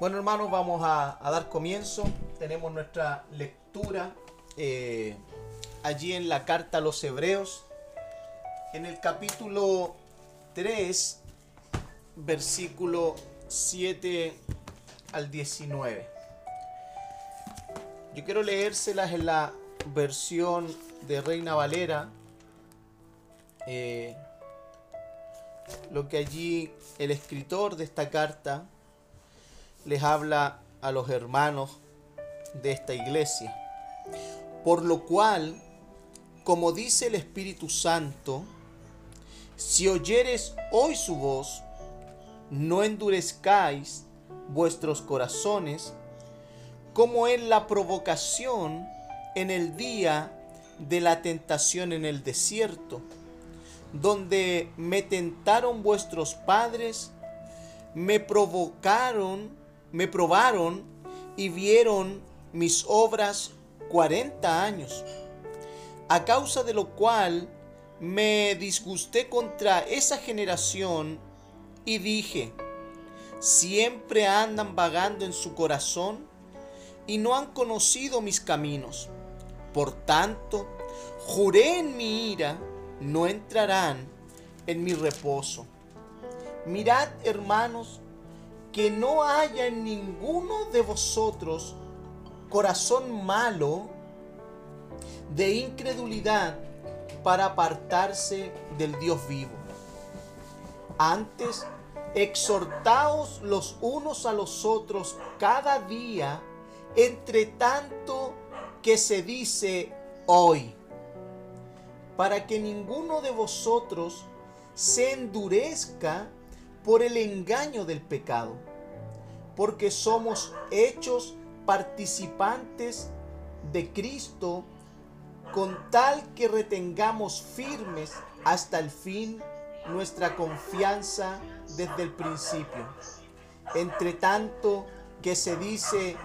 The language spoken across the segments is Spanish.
Bueno hermanos, vamos a, dar comienzo. Tenemos nuestra lectura eh, allí en la carta a los hebreos, en el capítulo 3, versículo 7 al 19. Yo quiero leérselas en la versión de Reina Valera. Eh, lo que allí el escritor de esta carta les habla a los hermanos de esta iglesia. Por lo cual, como dice el Espíritu Santo, si oyeres hoy su voz, no endurezcáis vuestros corazones, como en la provocación en el día de la tentación en el desierto, donde me tentaron vuestros padres, me provocaron me probaron y vieron mis obras cuarenta años, a causa de lo cual me disgusté contra esa generación y dije, siempre andan vagando en su corazón y no han conocido mis caminos. Por tanto, juré en mi ira, no entrarán en mi reposo. Mirad, hermanos, que no haya en ninguno de vosotros corazón malo de incredulidad para apartarse del Dios vivo. Antes, exhortaos los unos a los otros cada día, entre tanto que se dice hoy, para que ninguno de vosotros se endurezca por el engaño del pecado porque somos hechos participantes de Cristo con tal que retengamos firmes hasta el fin nuestra confianza desde el principio. Entre tanto que se dice,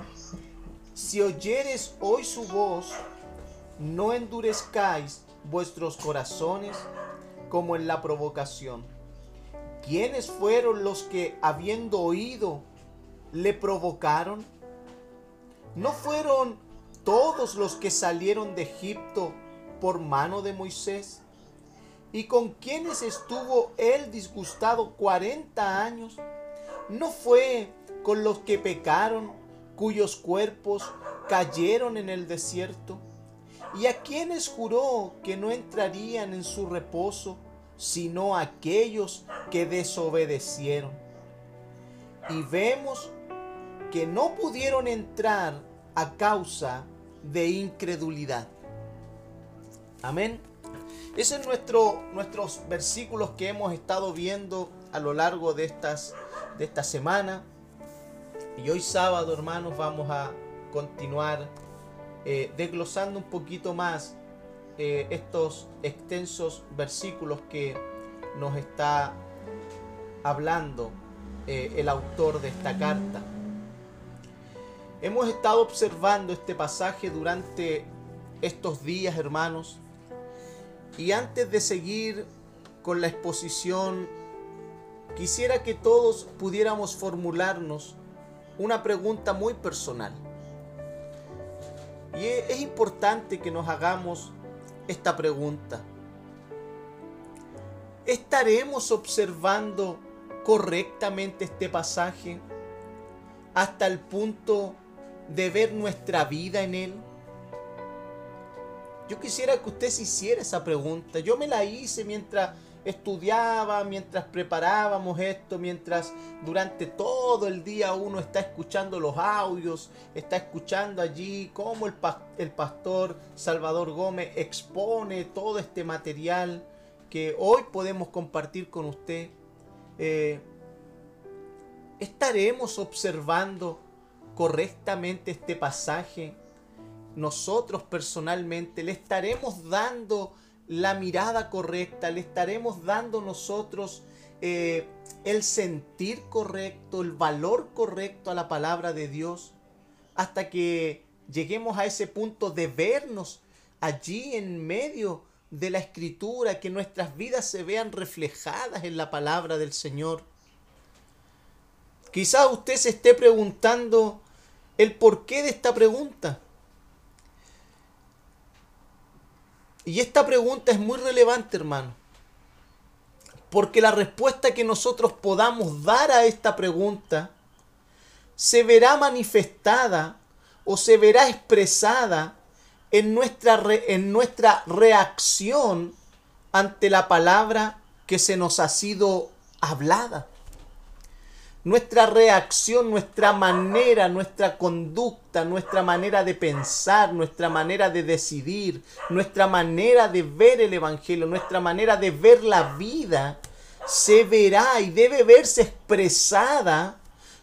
si oyeres hoy su voz, no endurezcáis vuestros corazones como en la provocación. ¿Quiénes fueron los que, habiendo oído, le provocaron? ¿No fueron todos los que salieron de Egipto por mano de Moisés? ¿Y con quienes estuvo él disgustado cuarenta años? ¿No fue con los que pecaron, cuyos cuerpos cayeron en el desierto? ¿Y a quienes juró que no entrarían en su reposo, sino aquellos que desobedecieron? Y vemos que no pudieron entrar a causa de incredulidad. Amén. Esos son nuestro, nuestros versículos que hemos estado viendo a lo largo de, estas, de esta semana. Y hoy sábado, hermanos, vamos a continuar eh, desglosando un poquito más eh, estos extensos versículos que nos está hablando eh, el autor de esta carta. Hemos estado observando este pasaje durante estos días, hermanos. Y antes de seguir con la exposición, quisiera que todos pudiéramos formularnos una pregunta muy personal. Y es importante que nos hagamos esta pregunta. ¿Estaremos observando correctamente este pasaje hasta el punto de ver nuestra vida en Él? Yo quisiera que usted se hiciera esa pregunta. Yo me la hice mientras estudiaba, mientras preparábamos esto, mientras durante todo el día uno está escuchando los audios, está escuchando allí cómo el, el pastor Salvador Gómez expone todo este material que hoy podemos compartir con usted. Eh, estaremos observando correctamente este pasaje, nosotros personalmente le estaremos dando la mirada correcta, le estaremos dando nosotros eh, el sentir correcto, el valor correcto a la palabra de Dios, hasta que lleguemos a ese punto de vernos allí en medio de la escritura, que nuestras vidas se vean reflejadas en la palabra del Señor. Quizás usted se esté preguntando el porqué de esta pregunta. Y esta pregunta es muy relevante, hermano. Porque la respuesta que nosotros podamos dar a esta pregunta se verá manifestada o se verá expresada en nuestra, en nuestra reacción ante la palabra que se nos ha sido hablada nuestra reacción, nuestra manera, nuestra conducta, nuestra manera de pensar, nuestra manera de decidir, nuestra manera de ver el Evangelio, nuestra manera de ver la vida, se verá y debe verse expresada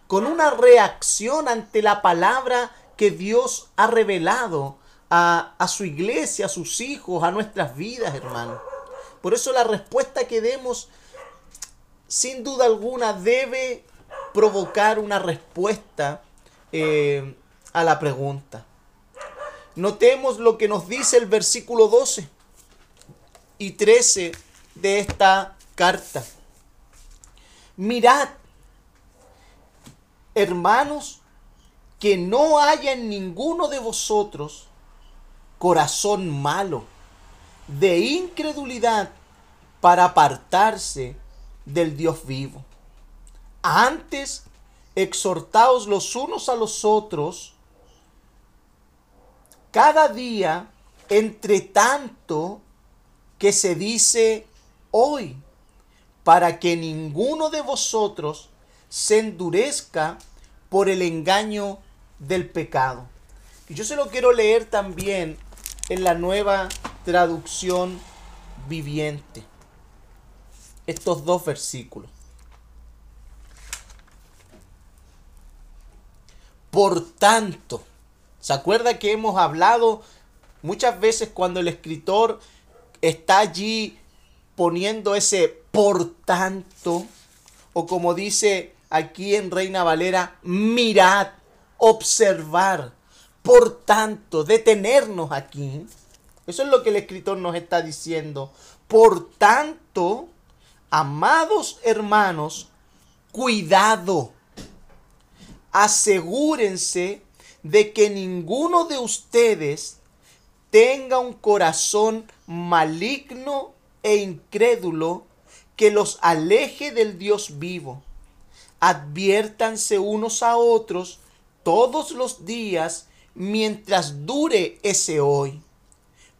con una reacción ante la palabra que Dios ha revelado a, a su iglesia, a sus hijos, a nuestras vidas, hermano. Por eso la respuesta que demos, sin duda alguna, debe provocar una respuesta eh, a la pregunta. Notemos lo que nos dice el versículo 12 y 13 de esta carta. Mirad, hermanos, que no haya en ninguno de vosotros corazón malo, de incredulidad, para apartarse del Dios vivo. Antes, exhortaos los unos a los otros cada día, entre tanto que se dice hoy, para que ninguno de vosotros se endurezca por el engaño del pecado. Y yo se lo quiero leer también en la nueva traducción viviente. Estos dos versículos. Por tanto, ¿se acuerda que hemos hablado muchas veces cuando el escritor está allí poniendo ese por tanto? O como dice aquí en Reina Valera, mirad, observar, por tanto, detenernos aquí. Eso es lo que el escritor nos está diciendo. Por tanto, amados hermanos, cuidado asegúrense de que ninguno de ustedes tenga un corazón maligno e incrédulo que los aleje del Dios vivo. Adviértanse unos a otros todos los días mientras dure ese hoy,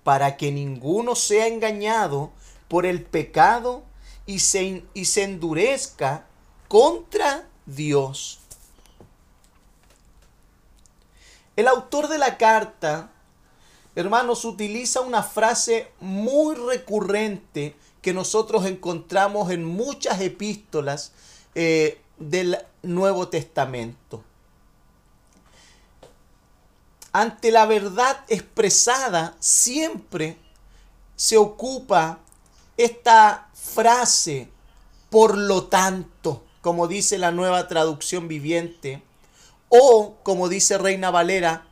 para que ninguno sea engañado por el pecado y se, y se endurezca contra Dios. El autor de la carta, hermanos, utiliza una frase muy recurrente que nosotros encontramos en muchas epístolas eh, del Nuevo Testamento. Ante la verdad expresada siempre se ocupa esta frase, por lo tanto, como dice la nueva traducción viviente, o, como dice Reina Valera,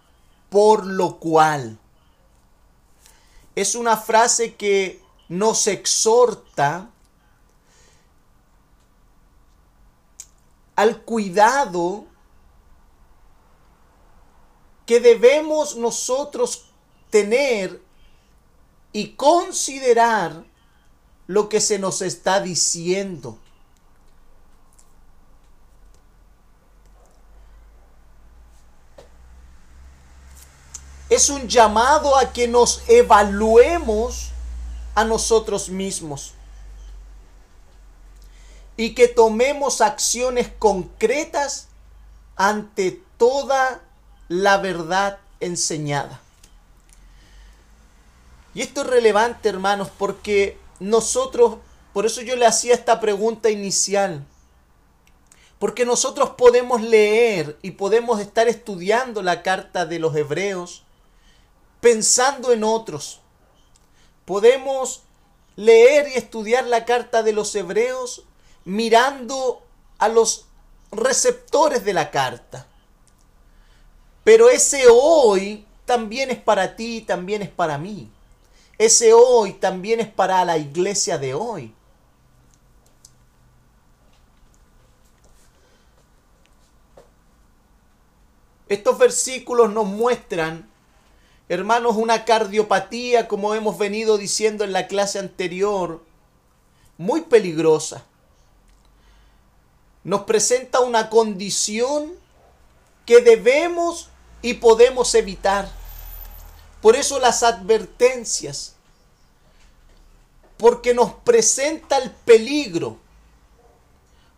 por lo cual. Es una frase que nos exhorta al cuidado que debemos nosotros tener y considerar lo que se nos está diciendo. Es un llamado a que nos evaluemos a nosotros mismos y que tomemos acciones concretas ante toda la verdad enseñada. Y esto es relevante, hermanos, porque nosotros, por eso yo le hacía esta pregunta inicial, porque nosotros podemos leer y podemos estar estudiando la carta de los hebreos, pensando en otros. Podemos leer y estudiar la carta de los hebreos mirando a los receptores de la carta. Pero ese hoy también es para ti, también es para mí. Ese hoy también es para la iglesia de hoy. Estos versículos nos muestran, hermanos, una cardiopatía, como hemos venido diciendo en la clase anterior, muy peligrosa. Nos presenta una condición que debemos y podemos evitar. Por eso las advertencias, porque nos presenta el peligro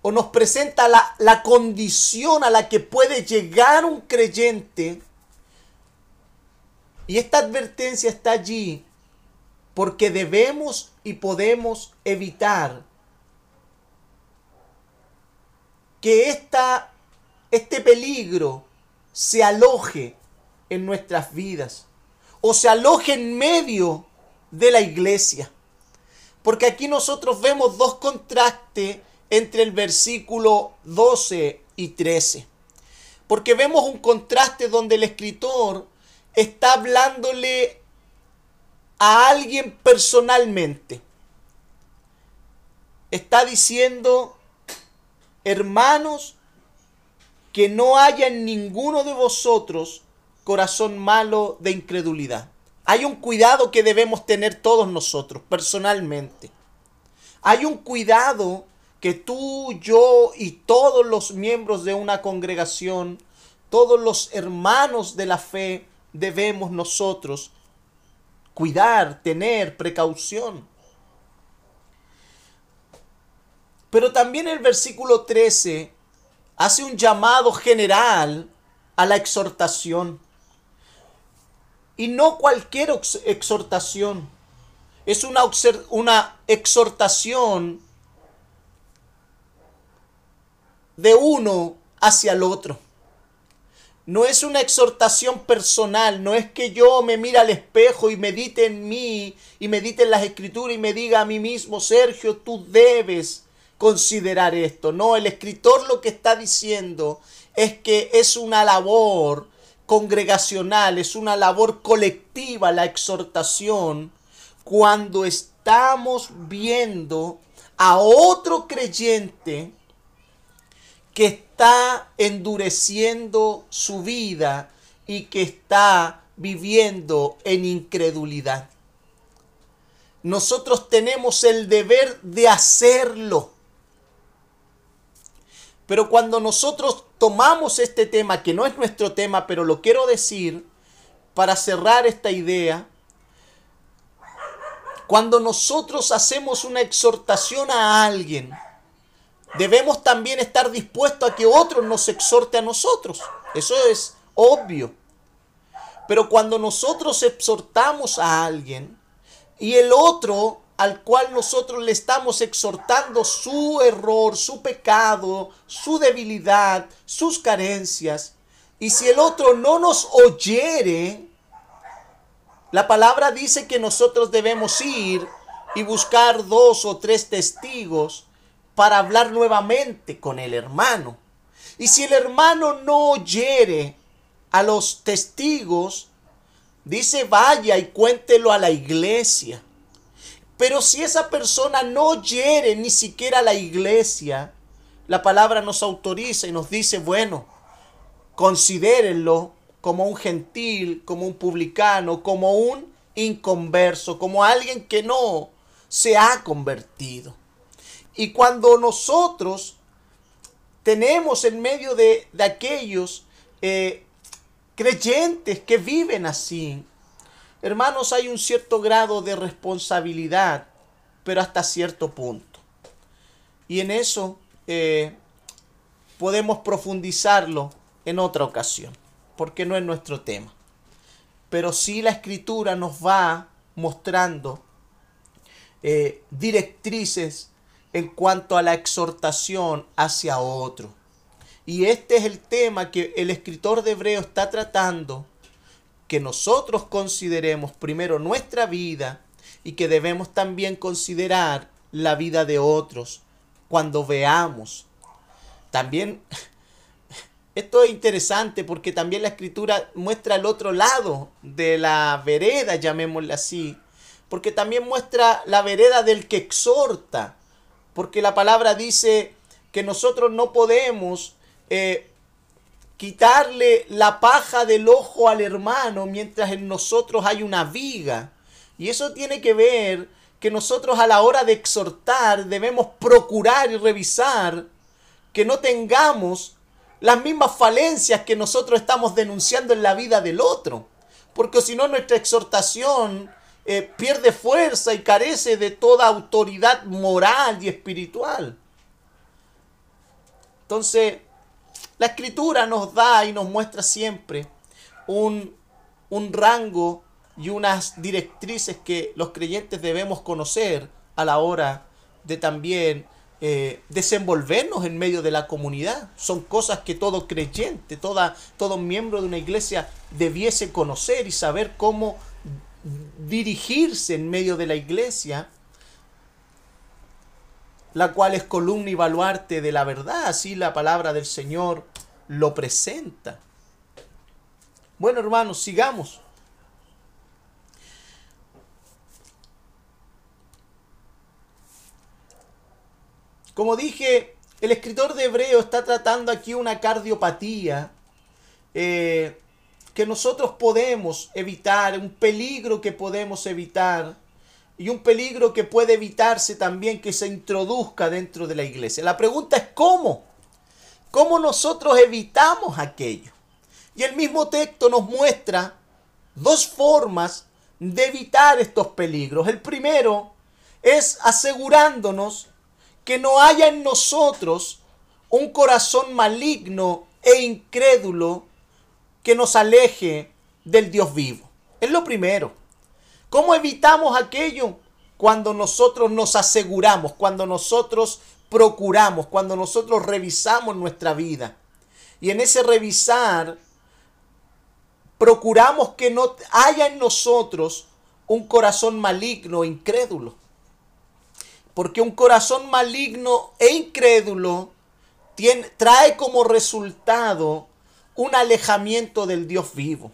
o nos presenta la, la, condición a la que puede llegar un creyente. Y esta advertencia está allí porque debemos y podemos evitar que esta, este peligro se aloje en nuestras vidas o se aloje en medio de la iglesia. Porque aquí nosotros vemos dos contrastes entre el versículo 12 y 13. Porque vemos un contraste donde el escritor está hablándole a alguien personalmente. Está diciendo, hermanos, que no haya en ninguno de vosotros corazón malo de incredulidad. Hay un cuidado que debemos tener todos nosotros personalmente. Hay un cuidado que tú, yo y todos los miembros de una congregación, todos los hermanos de la fe, debemos nosotros cuidar, tener precaución. Pero también el versículo 13 hace un llamado general a la exhortación. Y no cualquier exhortación. Es una, una exhortación de uno hacia el otro. No es una exhortación personal, no es que yo me mire al espejo y medite en mí y medite en las escrituras y me diga a mí mismo, Sergio, tú debes considerar esto. No, el escritor lo que está diciendo es que es una labor congregacional, es una labor colectiva la exhortación cuando estamos viendo a otro creyente que está endureciendo su vida y que está viviendo en incredulidad. Nosotros tenemos el deber de hacerlo. Pero cuando nosotros tomamos este tema, que no es nuestro tema, pero lo quiero decir para cerrar esta idea, cuando nosotros hacemos una exhortación a alguien, debemos también estar dispuestos a que otro nos exhorte a nosotros. Eso es obvio. Pero cuando nosotros exhortamos a alguien y el otro al cual nosotros le estamos exhortando su error, su pecado, su debilidad, sus carencias, y si el otro no nos oyere, la palabra dice que nosotros debemos ir y buscar dos o tres testigos para hablar nuevamente con el hermano. Y si el hermano no oyere a los testigos, dice vaya y cuéntelo a la iglesia. Pero si esa persona no oyere ni siquiera a la iglesia, la palabra nos autoriza y nos dice, bueno, considérenlo como un gentil, como un publicano, como un inconverso, como alguien que no se ha convertido. Y cuando nosotros tenemos en medio de, aquellos eh, creyentes que viven así, hermanos, hay un cierto grado de responsabilidad, pero hasta cierto punto. Y en eso eh, podemos profundizarlo en otra ocasión, porque no es nuestro tema. Pero sí la escritura nos va mostrando eh, directrices en cuanto a la exhortación hacia otro. Y este es el tema que el escritor de Hebreo está tratando, que nosotros consideremos primero nuestra vida y que debemos también considerar la vida de otros cuando veamos. También esto es interesante porque también la escritura muestra el otro lado de la vereda, llamémosla así, porque también muestra la vereda del que exhorta porque la palabra dice que nosotros no podemos eh, quitarle la paja del ojo al hermano mientras en nosotros hay una viga. Y eso tiene que ver que nosotros a la hora de exhortar debemos procurar y revisar que no tengamos las mismas falencias que nosotros estamos denunciando en la vida del otro. Porque si no nuestra exhortación eh, pierde fuerza y carece de toda autoridad moral y espiritual. Entonces, la escritura nos da y nos muestra siempre un, un rango y unas directrices que los creyentes debemos conocer a la hora de también eh, desenvolvernos en medio de la comunidad. Son cosas que todo creyente, toda, todo miembro de una iglesia debiese conocer y saber cómo dirigirse en medio de la iglesia, la cual es columna y baluarte de la verdad, así la palabra del Señor lo presenta. Bueno, hermanos, sigamos. Como dije, el escritor de Hebreo está tratando aquí una cardiopatía eh, que nosotros podemos evitar, un peligro que podemos evitar y un peligro que puede evitarse también que se introduzca dentro de la iglesia. La pregunta es cómo. ¿Cómo nosotros evitamos aquello? Y el mismo texto nos muestra dos formas de evitar estos peligros. El primero es asegurándonos que no haya en nosotros un corazón maligno e incrédulo que nos aleje del Dios vivo. Es lo primero. ¿Cómo evitamos aquello? Cuando nosotros nos aseguramos, cuando nosotros procuramos, cuando nosotros revisamos nuestra vida. Y en ese revisar, procuramos que no haya en nosotros un corazón maligno e incrédulo. Porque un corazón maligno e incrédulo tiene, trae como resultado un alejamiento del Dios vivo.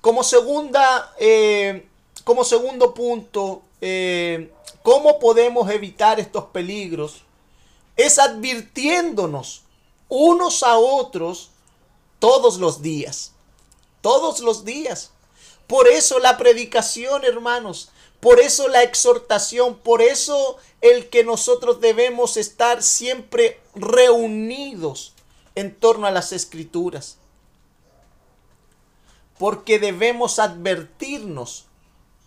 Como segunda, eh, como segundo punto, eh, ¿cómo podemos evitar estos peligros? Es advirtiéndonos unos a otros todos los días. Todos los días. Por eso la predicación, hermanos, por eso la exhortación, por eso el que nosotros debemos estar siempre reunidos en torno a las escrituras. Porque debemos advertirnos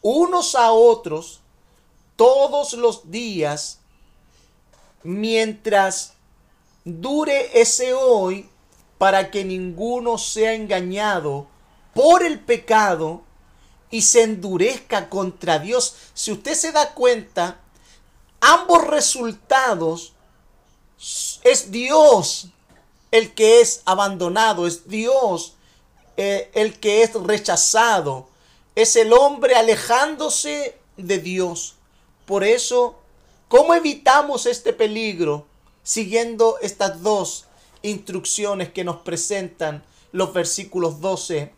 unos a otros todos los días mientras dure ese hoy para que ninguno sea engañado por el pecado y se endurezca contra Dios. Si usted se da cuenta, ambos resultados es Dios el que es abandonado, es Dios eh, el que es rechazado, es el hombre alejándose de Dios. Por eso, ¿cómo evitamos este peligro? Siguiendo estas dos instrucciones que nos presentan los versículos 12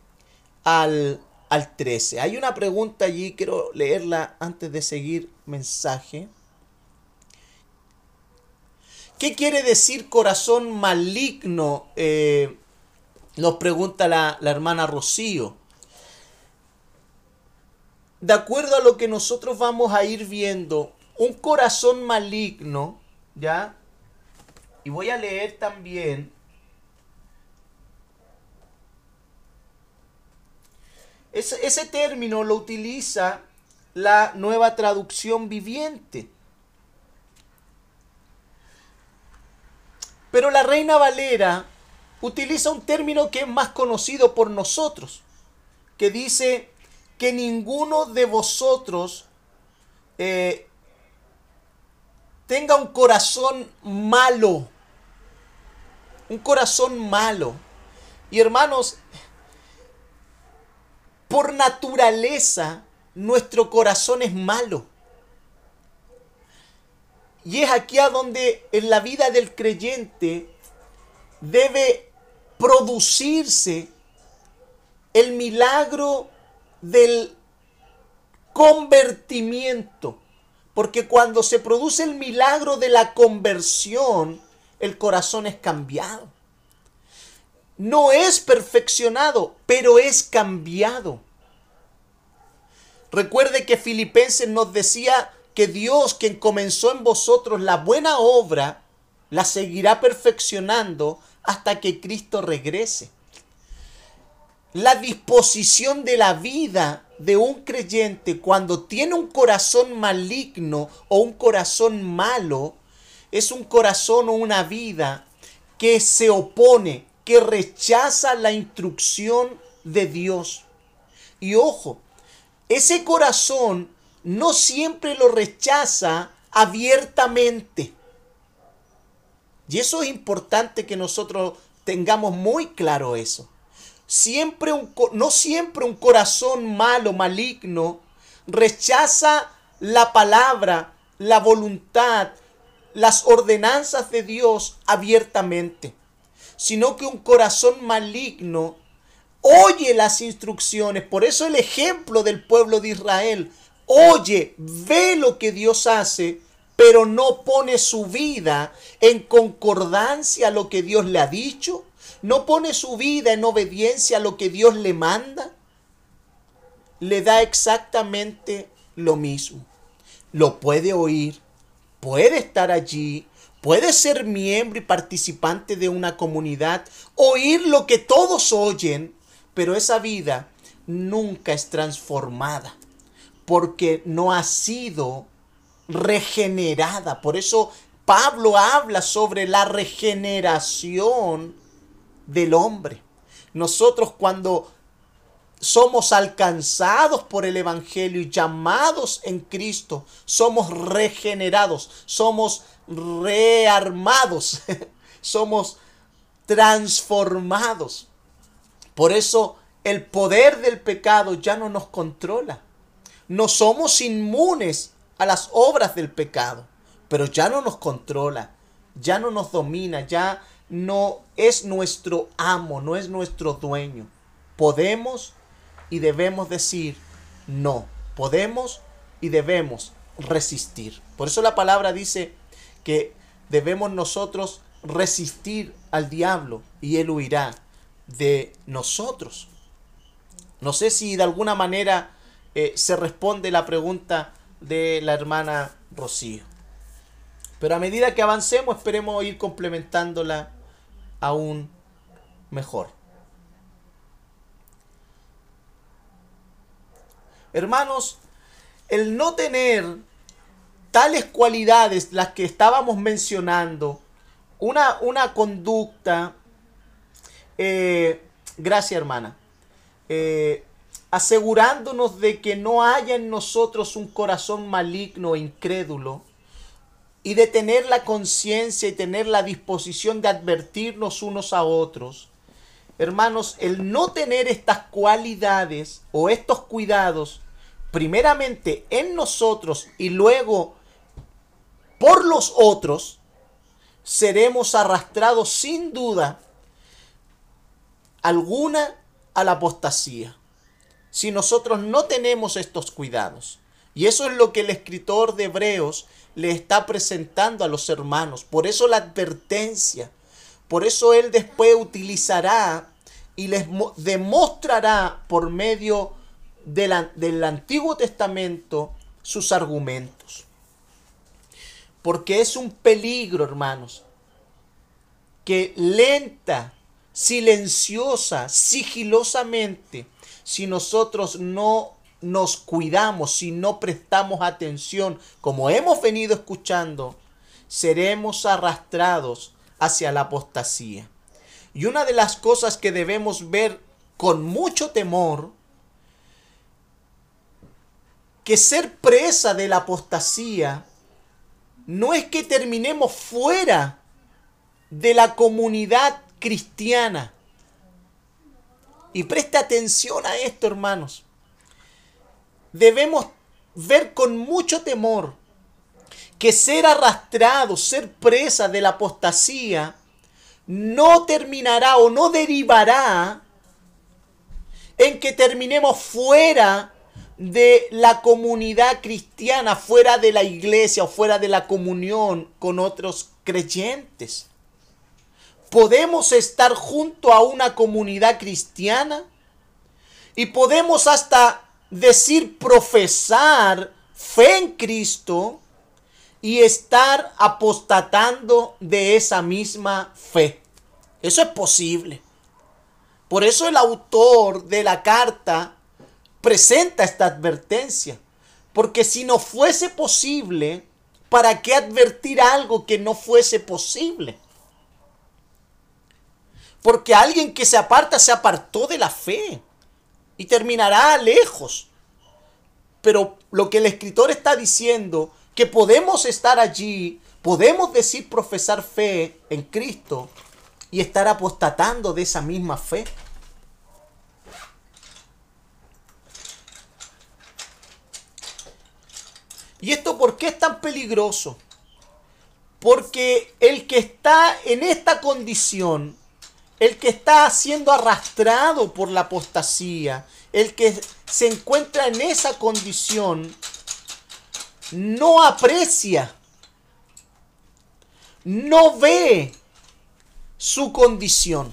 al al 13. Hay una pregunta allí, quiero leerla antes de seguir mensaje. ¿Qué quiere decir corazón maligno? Eh, nos pregunta la, la hermana Rocío. De acuerdo a lo que nosotros vamos a ir viendo, un corazón maligno, ¿ya? Y voy a leer también Ese, término lo utiliza la nueva traducción viviente. Pero la Reina Valera utiliza un término que es más conocido por nosotros, que dice que ninguno de vosotros eh, tenga un corazón malo. Un corazón malo. Y hermanos, por naturaleza, nuestro corazón es malo. Y es aquí a donde en la vida del creyente debe producirse el milagro del convertimiento. Porque cuando se produce el milagro de la conversión, el corazón es cambiado. no es perfeccionado, pero es cambiado. Recuerde que Filipenses nos decía que Dios, quien comenzó en vosotros la buena obra, la seguirá perfeccionando hasta que Cristo regrese. La disposición de la vida de un creyente cuando tiene un corazón maligno o un corazón malo, es un corazón o una vida que se opone, que rechaza la instrucción de Dios. Y ojo, ese corazón no siempre lo rechaza abiertamente. Y eso es importante que nosotros tengamos muy claro eso. Siempre un, no siempre un corazón malo, maligno, rechaza la palabra, la voluntad, las ordenanzas de Dios abiertamente, sino que un corazón maligno oye las instrucciones. Por eso el ejemplo del pueblo de Israel, oye, ve lo que Dios hace, pero no pone su vida en concordancia a lo que Dios le ha dicho, no pone su vida en obediencia a lo que Dios le manda, le da exactamente lo mismo. Lo puede oír, puede estar allí, puede ser miembro y participante de una comunidad, oír lo que todos oyen, pero esa vida nunca es transformada porque no ha sido regenerada. Por eso Pablo habla sobre la regeneración del hombre. Nosotros cuando somos alcanzados por el Evangelio y llamados en Cristo, somos regenerados, somos rearmados, somos transformados. Por eso el poder del pecado ya no nos controla. No somos inmunes a las obras del pecado, pero ya no nos controla, ya no nos domina, ya no es nuestro amo, no es nuestro dueño. Podemos y debemos decir no, podemos y debemos resistir. Por eso la palabra dice que debemos nosotros resistir al diablo y él huirá de nosotros. No sé si de alguna manera eh, se responde la pregunta de la hermana Rocío. Pero a medida que avancemos, esperemos ir complementándola aún mejor. Hermanos, el no tener tales cualidades, las que estábamos mencionando, una, una conducta, eh, gracias hermana, eh, asegurándonos de que no haya en nosotros un corazón maligno e incrédulo, y de tener la conciencia y tener la disposición de advertirnos unos a otros. Hermanos, el no tener estas cualidades o estos cuidados, primeramente en nosotros y luego por los otros, seremos arrastrados sin duda alguna a la apostasía si nosotros no tenemos estos cuidados. Y eso es lo que el escritor de Hebreos le está presentando a los hermanos. Por eso la advertencia. Por eso él después utilizará y les demostrará por medio del Antiguo Testamento sus argumentos. Porque es un peligro, hermanos, que lenta, silenciosa, sigilosamente, si nosotros no nos cuidamos, si no prestamos atención, como hemos venido escuchando, seremos arrastrados hacia la apostasía. Y una de las cosas que debemos ver con mucho temor, que ser presa de la apostasía no es que terminemos fuera de la comunidad cristiana, y preste atención a esto, hermanos. Debemos ver con mucho temor que ser arrastrado, ser presa de la apostasía, no terminará o no derivará en que terminemos fuera de la comunidad cristiana, fuera de la iglesia o fuera de la comunión con otros creyentes. Podemos estar junto a una comunidad cristiana y podemos hasta decir profesar fe en Cristo y estar apostatando de esa misma fe. Eso es posible. Por eso el autor de la carta presenta esta advertencia. Porque si no fuese posible, ¿para qué advertir algo que no fuese posible? Porque alguien que se aparta se apartó de la fe y terminará lejos. Pero lo que el escritor está diciendo, que podemos estar allí, podemos decir profesar fe en Cristo y estar apostatando de esa misma fe. ¿Y esto por qué es tan peligroso? Porque el que está en esta condición, el que está siendo arrastrado por la apostasía, el que se encuentra en esa condición, no aprecia, no ve su condición.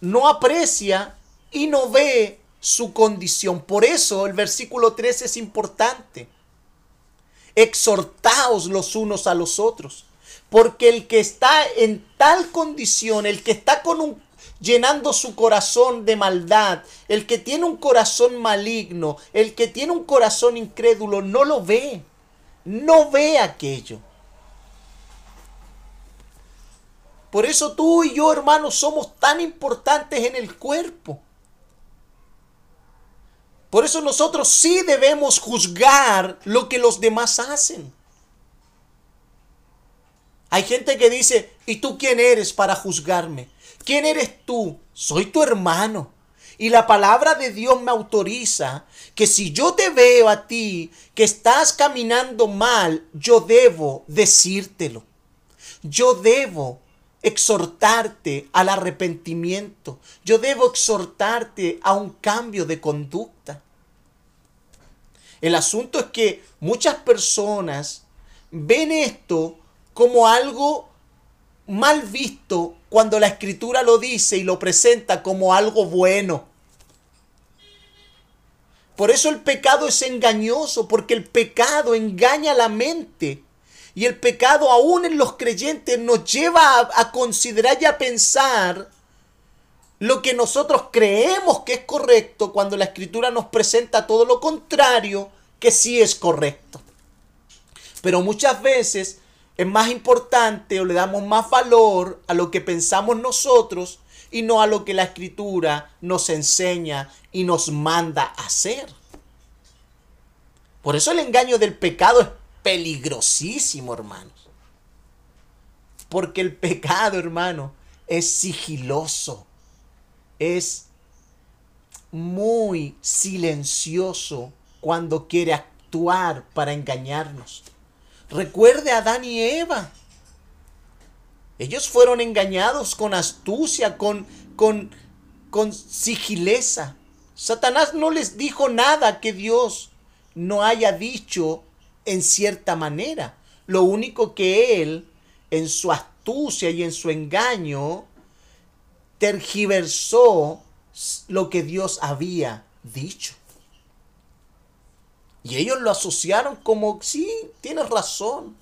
No aprecia y no ve su condición. Por eso el versículo 13 es importante. Exhortaos los unos a los otros. Porque el que está en tal condición, el que está con un, llenando su corazón de maldad, el que tiene un corazón maligno, el que tiene un corazón incrédulo, no lo ve. No ve aquello. Por eso tú y yo, hermanos, somos tan importantes en el cuerpo. Por eso nosotros sí debemos juzgar lo que los demás hacen. Hay gente que dice, ¿y tú quién eres para juzgarme? ¿Quién eres tú? Soy tu hermano. Y la palabra de Dios me autoriza que si yo te veo a ti que estás caminando mal, yo debo decírtelo. Yo debo exhortarte al arrepentimiento. Yo debo exhortarte a un cambio de conducta. El asunto es que muchas personas ven esto como algo mal visto cuando la escritura lo dice y lo presenta como algo bueno. Por eso el pecado es engañoso, porque el pecado engaña la mente y el pecado aún en los creyentes nos lleva a, considerar y a pensar lo que nosotros creemos que es correcto cuando la escritura nos presenta todo lo contrario que sí es correcto. Pero muchas veces es más importante o le damos más valor a lo que pensamos nosotros y no a lo que la escritura nos enseña y nos manda hacer. Por eso el engaño del pecado es peligrosísimo, hermanos. Porque el pecado, hermano, es sigiloso. Es muy silencioso cuando quiere actuar para engañarnos. Recuerde a Adán y Eva. Ellos fueron engañados con astucia, con, con, con sigileza. Satanás no les dijo nada que Dios no haya dicho en cierta manera. Lo único que él, en su astucia y en su engaño, tergiversó lo que Dios había dicho. Y ellos lo asociaron como, sí, tienes razón.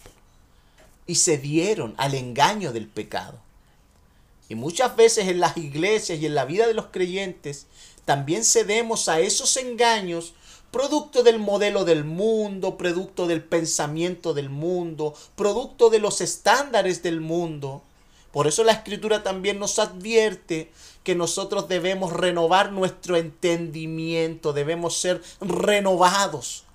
Y se dieron al engaño del pecado. Y muchas veces en las iglesias y en la vida de los creyentes también cedemos a esos engaños producto del modelo del mundo, producto del pensamiento del mundo, producto de los estándares del mundo. Por eso la escritura también nos advierte que nosotros debemos renovar nuestro entendimiento, debemos ser renovados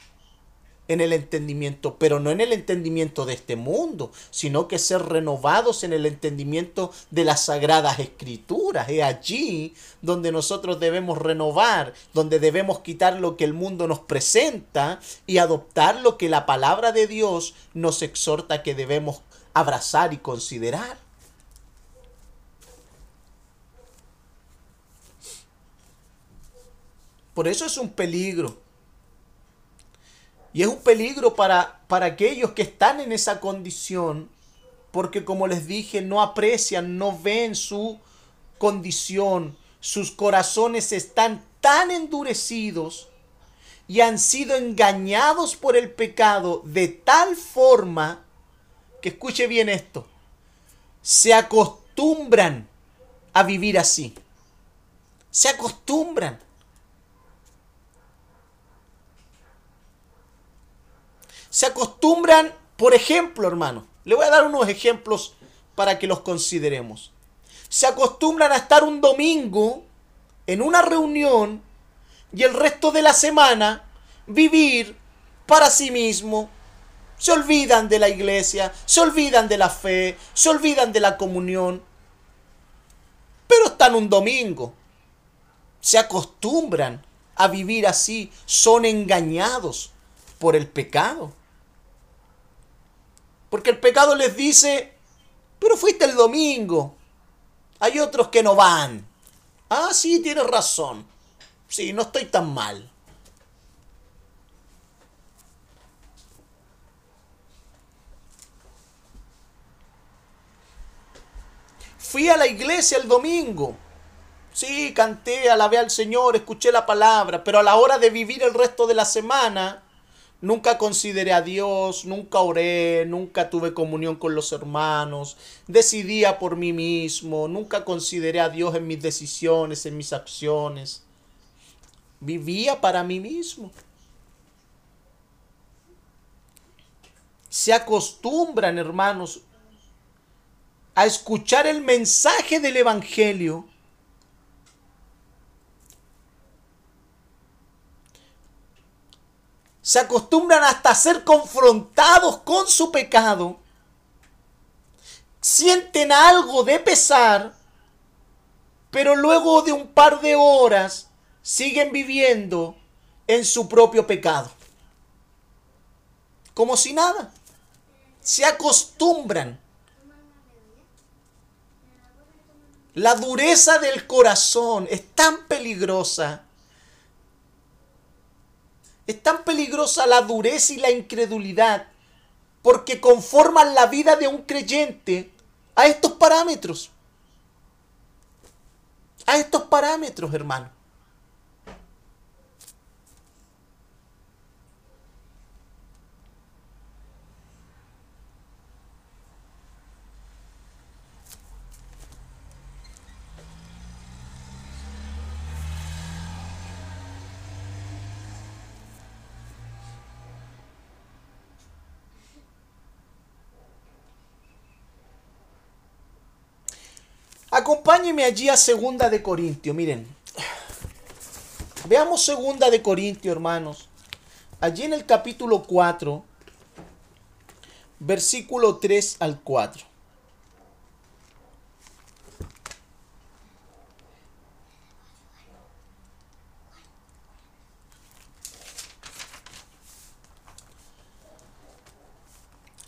en el entendimiento, pero no en el entendimiento de este mundo, sino que ser renovados en el entendimiento de las sagradas escrituras. Es allí donde nosotros debemos renovar, donde debemos quitar lo que el mundo nos presenta y adoptar lo que la palabra de Dios nos exhorta que debemos abrazar y considerar. Por eso es un peligro y es un peligro para, para aquellos que están en esa condición porque como les dije, no aprecian, no ven su condición, sus corazones están tan endurecidos y han sido engañados por el pecado de tal forma que escuche bien esto, se acostumbran a vivir así. Se acostumbran. Se acostumbran, por ejemplo, hermano, le voy a dar unos ejemplos para que los consideremos. Se acostumbran a estar un domingo en una reunión y el resto de la semana vivir para sí mismo. Se olvidan de la iglesia, se olvidan de la fe, se olvidan de la comunión. Pero están un domingo. Se acostumbran a vivir así, son engañados por el pecado. Porque el pecado les dice, pero fuiste el domingo. Hay otros que no van. Ah, sí, tienes razón. Sí, no estoy tan mal. Fui a la iglesia el domingo. Sí, canté, alabé al Señor, escuché la palabra, pero a la hora de vivir el resto de la semana, Nunca consideré a Dios, nunca oré, nunca tuve comunión con los hermanos, decidía por mí mismo, nunca consideré a Dios en mis decisiones, en mis acciones. Vivía para mí mismo. Se acostumbran, hermanos, a escuchar el mensaje del Evangelio se acostumbran hasta ser confrontados con su pecado, sienten algo de pesar, pero luego de un par de horas siguen viviendo en su propio pecado. Como si nada. Se acostumbran. La dureza del corazón es tan peligrosa es tan peligrosa la dureza y la incredulidad porque conforman la vida de un creyente a estos parámetros. A estos parámetros, hermano. Acompáñeme allí a Segunda de Corintio, miren. Veamos Segunda de Corintio, hermanos. Allí en el capítulo 4, versículo 3 al 4.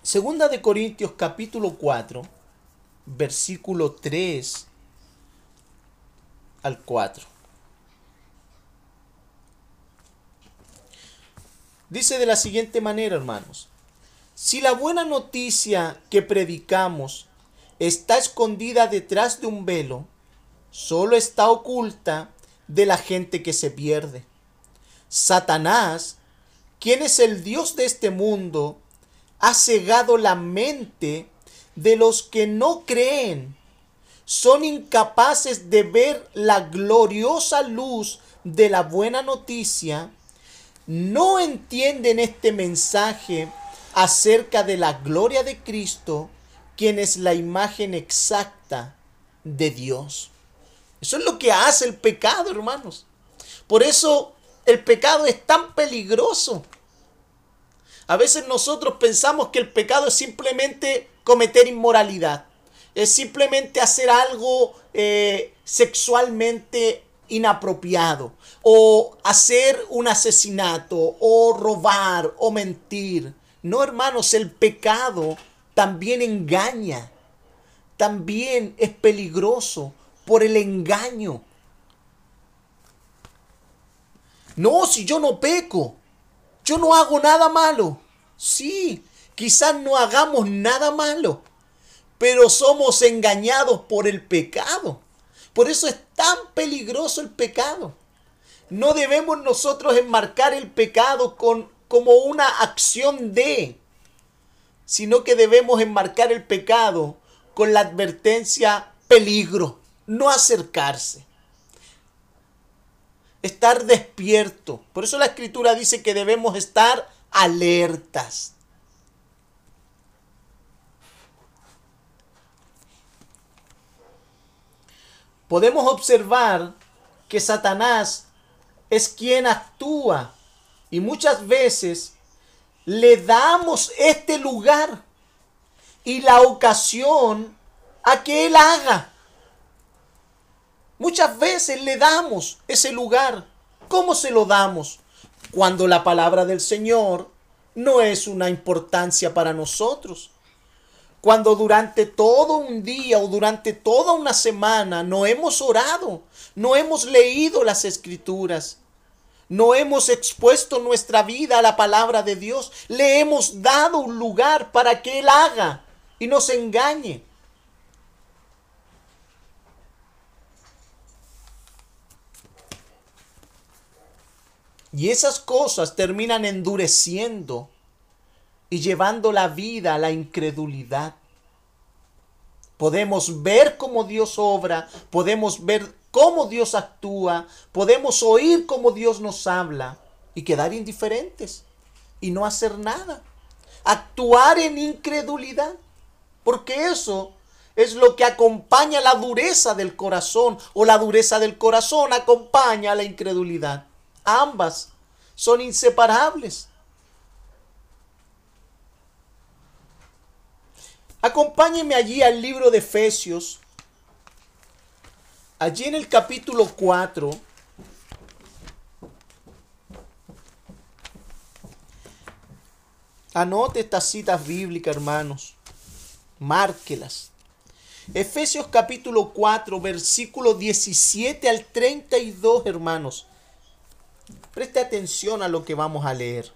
Segunda de Corintios capítulo 4 versículo 3 al 4. Dice de la siguiente manera, hermanos, si la buena noticia que predicamos está escondida detrás de un velo, solo está oculta de la gente que se pierde. Satanás, quien es el Dios de este mundo, ha cegado la mente de los que no creen. Son incapaces de ver la gloriosa luz de la buena noticia. No entienden este mensaje acerca de la gloria de Cristo, quien es la imagen exacta de Dios. Eso es lo que hace el pecado, hermanos. Por eso el pecado es tan peligroso. A veces nosotros pensamos que el pecado es simplemente cometer inmoralidad. Es simplemente hacer algo eh, sexualmente inapropiado. O hacer un asesinato. O robar. O mentir. No, hermanos, el pecado también engaña. También es peligroso por el engaño. No, si yo no peco. Yo no hago nada malo. Sí, quizás no hagamos nada malo, pero somos engañados por el pecado. Por eso es tan peligroso el pecado. No debemos nosotros enmarcar el pecado con, como una acción de, sino que debemos enmarcar el pecado con la advertencia peligro, no acercarse. Estar despierto. Por eso la escritura dice que debemos estar alertas. Podemos observar que Satanás es quien actúa y muchas veces le damos este lugar y la ocasión a que Él haga. Muchas veces le damos ese lugar. ¿Cómo se lo damos? Cuando la palabra del Señor no es una importancia para nosotros. Cuando durante todo un día o durante toda una semana no hemos orado, no hemos leído las escrituras, no hemos expuesto nuestra vida a la palabra de Dios, le hemos dado un lugar para que Él haga y nos engañe. Y esas cosas terminan endureciendo y llevando la vida a la incredulidad. Podemos ver cómo Dios obra, podemos ver cómo Dios actúa, podemos oír cómo Dios nos habla y quedar indiferentes y no hacer nada. Actuar en incredulidad, porque eso es lo que acompaña la dureza del corazón o la dureza del corazón acompaña a la incredulidad. Ambas son inseparables. Acompáñeme allí al libro de Efesios. Allí en el capítulo 4. Anote estas citas bíblicas, hermanos. Márquelas. Efesios capítulo 4, versículo 17 al 32, hermanos. Preste atención a lo que vamos a leer.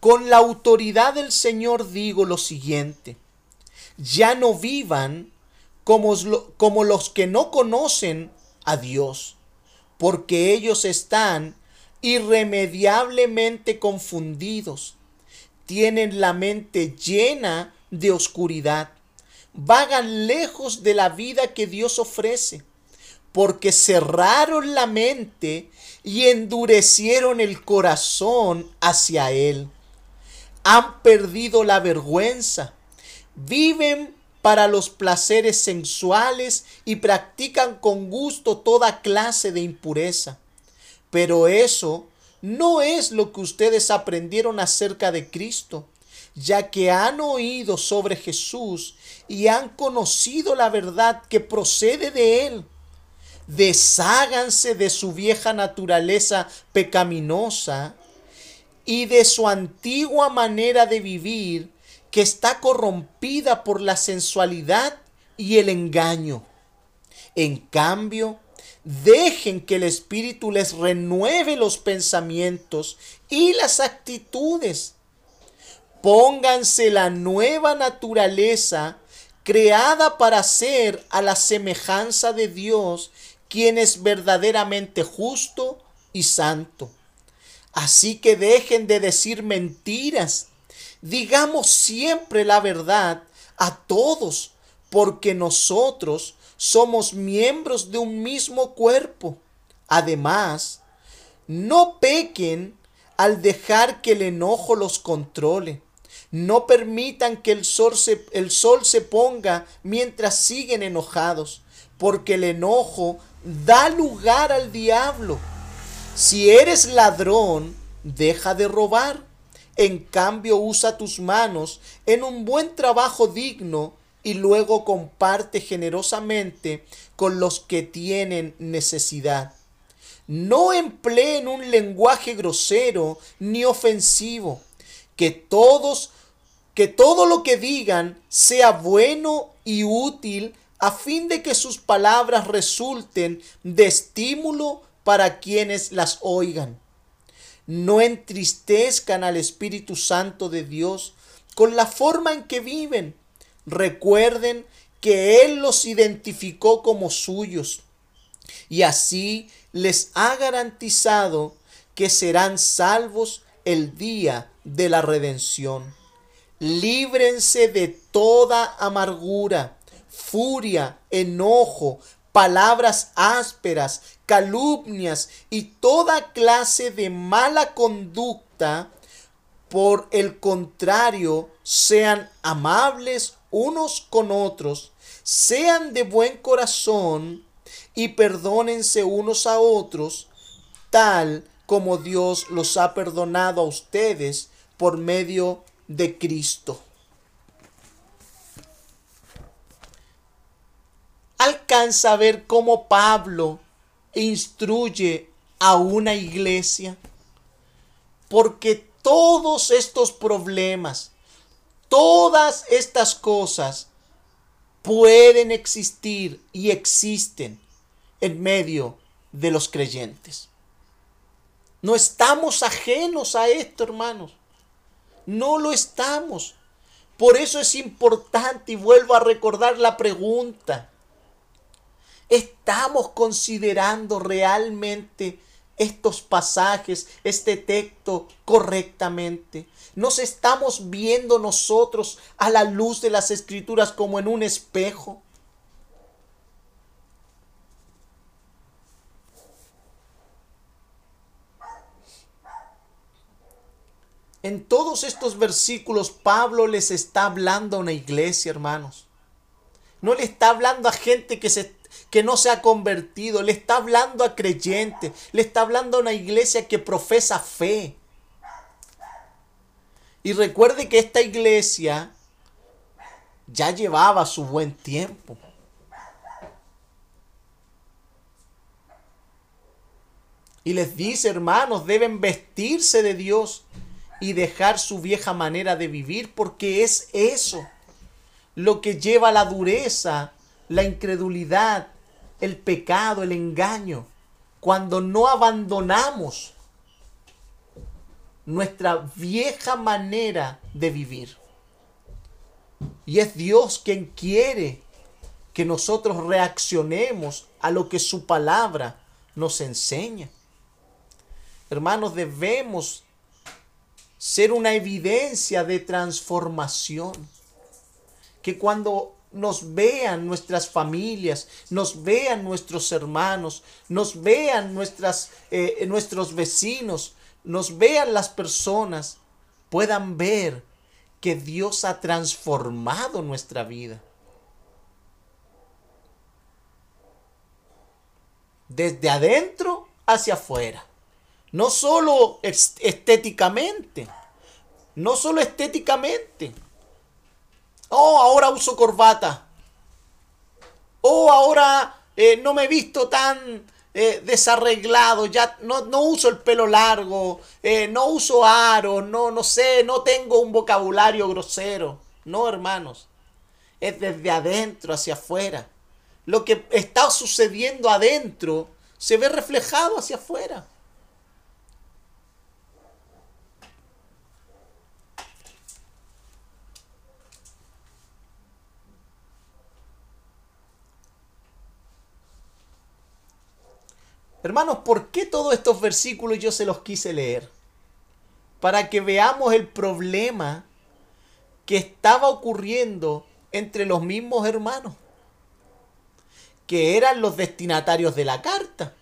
Con la autoridad del Señor digo lo siguiente, ya no vivan como, los que no conocen a Dios, porque ellos están irremediablemente confundidos, tienen la mente llena de oscuridad, vagan lejos de la vida que Dios ofrece, porque cerraron la mente y endurecieron el corazón hacia Él han perdido la vergüenza, viven para los placeres sensuales y practican con gusto toda clase de impureza. Pero eso no es lo que ustedes aprendieron acerca de Cristo, ya que han oído sobre Jesús y han conocido la verdad que procede de Él. Desháganse de su vieja naturaleza pecaminosa y de su antigua manera de vivir que está corrompida por la sensualidad y el engaño. En cambio, dejen que el Espíritu les renueve los pensamientos y las actitudes. Pónganse la nueva naturaleza creada para ser a la semejanza de Dios, quien es verdaderamente justo y santo. Así que dejen de decir mentiras. Digamos siempre la verdad a todos, porque nosotros somos miembros de un mismo cuerpo. Además, no pequen al dejar que el enojo los controle. No permitan que el sol, se, el sol se ponga mientras siguen enojados, porque el enojo da lugar al diablo. Si eres ladrón, deja de robar. En cambio, usa tus manos en un buen trabajo digno y luego comparte generosamente con los que tienen necesidad. No empleen un lenguaje grosero ni ofensivo. Que todos, que todo lo que digan sea bueno y útil a fin de que sus palabras resulten de estímulo para quienes las oigan. No entristezcan al Espíritu Santo de Dios con la forma en que viven. recuerden que Él los identificó como suyos y así les ha garantizado que serán salvos el día de la redención. Líbrense de toda amargura, furia, enojo, palabras ásperas, calumnias y toda clase de mala conducta. Por el contrario, sean amables unos con otros, sean de buen corazón y perdónense unos a otros, tal como Dios los ha perdonado a ustedes por medio de Cristo. Alcanza a ver cómo Pablo instruye a una iglesia. Porque todos estos problemas, todas estas cosas pueden existir y existen en medio de los creyentes. No estamos ajenos a esto, hermanos. No lo estamos. Por eso es importante y vuelvo a recordar la pregunta. ¿Estamos considerando realmente estos pasajes, este texto correctamente? ¿Nos estamos viendo nosotros a la luz de las escrituras como en un espejo? En todos estos versículos Pablo les está hablando a una iglesia, hermanos. No le está hablando a gente que, se, que no se ha convertido, le está hablando a creyentes, le está hablando a una iglesia que profesa fe. Y recuerde que esta iglesia ya llevaba su buen tiempo. Y les dice, hermanos, deben vestirse de Dios y dejar su vieja manera de vivir, porque es eso lo que lleva la dureza, la incredulidad, el pecado, el engaño, cuando no abandonamos nuestra vieja manera de vivir. Y es Dios quien quiere que nosotros reaccionemos a lo que su palabra nos enseña. Hermanos, debemos ser una evidencia de transformación. Que cuando nos vean nuestras familias, nos vean nuestros hermanos, nos vean nuestras, eh, nuestros vecinos, nos vean las personas, puedan ver que Dios ha transformado nuestra vida. Desde adentro hacia afuera. No solo estéticamente. No solo estéticamente. Oh, ahora uso corbata. Oh, ahora eh, no me he visto tan eh, desarreglado. Ya no, no, uso el pelo largo. Eh, no uso aro. No, no sé. No tengo un vocabulario grosero. No, hermanos. Es desde adentro hacia afuera. Lo que está sucediendo adentro se ve reflejado hacia afuera. Hermanos, ¿por qué todos estos versículos yo se los quise leer? Para que veamos el problema que estaba ocurriendo entre los mismos hermanos, que eran los destinatarios de la carta.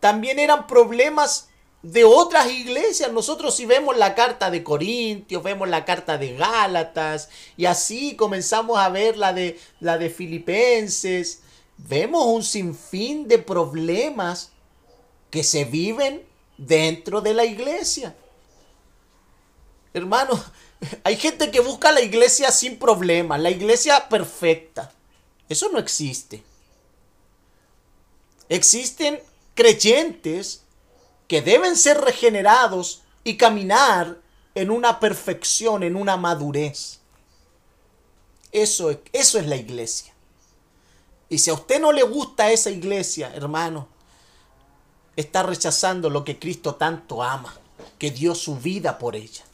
También eran problemas de otras iglesias. Nosotros si vemos la carta de Corintios, vemos la carta de Gálatas y así comenzamos a ver la de la de Filipenses, vemos un sinfín de problemas que se viven dentro de la iglesia. Hermano, hay gente que busca la iglesia sin problemas, la iglesia perfecta. Eso no existe. Existen creyentes que deben ser regenerados y caminar en una perfección, en una madurez. Eso, eso es la iglesia. Y si a usted no le gusta esa iglesia, hermano, está rechazando lo que Cristo tanto ama, que dio su vida por ella.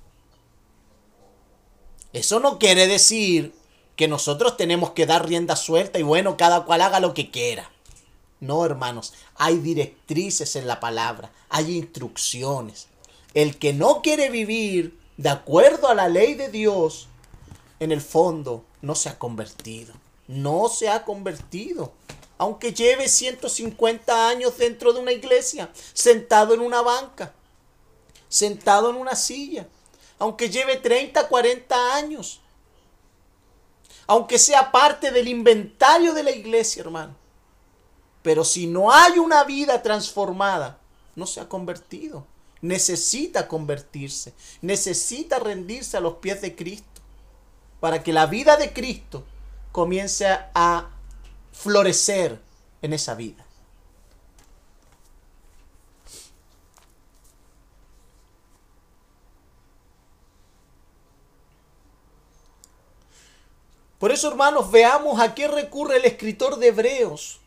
Eso no quiere decir que nosotros tenemos que dar rienda suelta y bueno, cada cual haga lo que quiera. No, hermanos, hay directrices en la palabra, hay instrucciones. El que no quiere vivir de acuerdo a la ley de Dios, en el fondo no se ha convertido. No se ha convertido. Aunque lleve 150 años dentro de una iglesia, sentado en una banca, sentado en una silla. Aunque lleve 30, 40 años. Aunque sea parte del inventario de la iglesia, hermano. Pero si no hay una vida transformada, no se ha convertido. Necesita convertirse. Necesita rendirse a los pies de Cristo. Para que la vida de Cristo comience a florecer en esa vida. Por eso, hermanos, veamos a qué recurre el escritor de Hebreos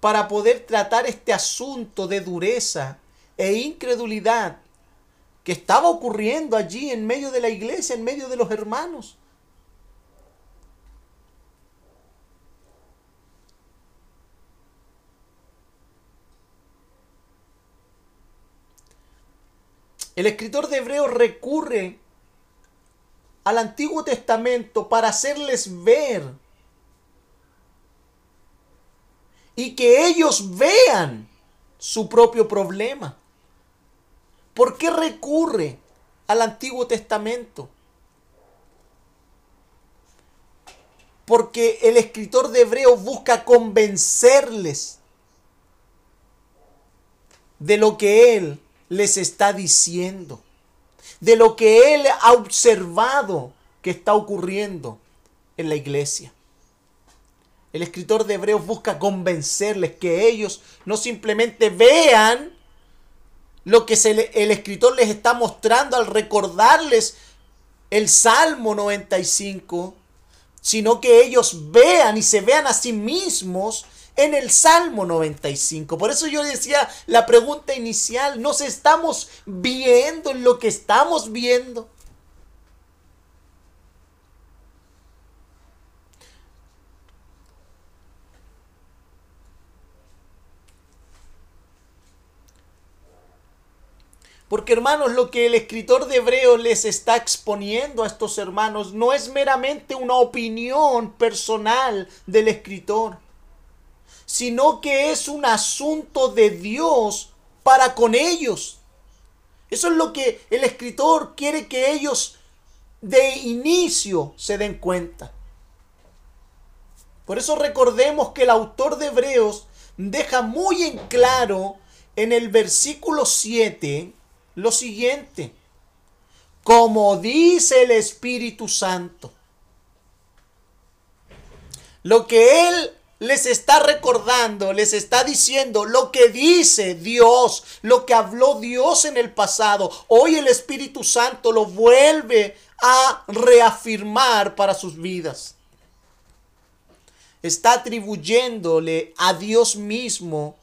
para poder tratar este asunto de dureza e incredulidad que estaba ocurriendo allí en medio de la iglesia, en medio de los hermanos. El escritor de Hebreos recurre al Antiguo Testamento para hacerles ver y que ellos vean su propio problema. ¿Por qué recurre al Antiguo Testamento? Porque el escritor de Hebreos busca convencerles de lo que él les está diciendo, de lo que él ha observado que está ocurriendo en la iglesia. El escritor de Hebreos busca convencerles que ellos no simplemente vean lo que el escritor les está mostrando al recordarles el Salmo 95, sino que ellos vean y se vean a sí mismos en el Salmo 95. Por eso yo decía la pregunta inicial, ¿nos estamos viendo en lo que estamos viendo? Porque hermanos, lo que el escritor de Hebreos les está exponiendo a estos hermanos no es meramente una opinión personal del escritor, sino que es un asunto de Dios para con ellos. Eso es lo que el escritor quiere que ellos de inicio se den cuenta. Por eso recordemos que el autor de Hebreos deja muy en claro en el versículo 7 lo siguiente, como dice el Espíritu Santo. Lo que Él les está recordando, les está diciendo lo que dice Dios, lo que habló Dios en el pasado. Hoy el Espíritu Santo lo vuelve a reafirmar para sus vidas. Está atribuyéndole a Dios mismo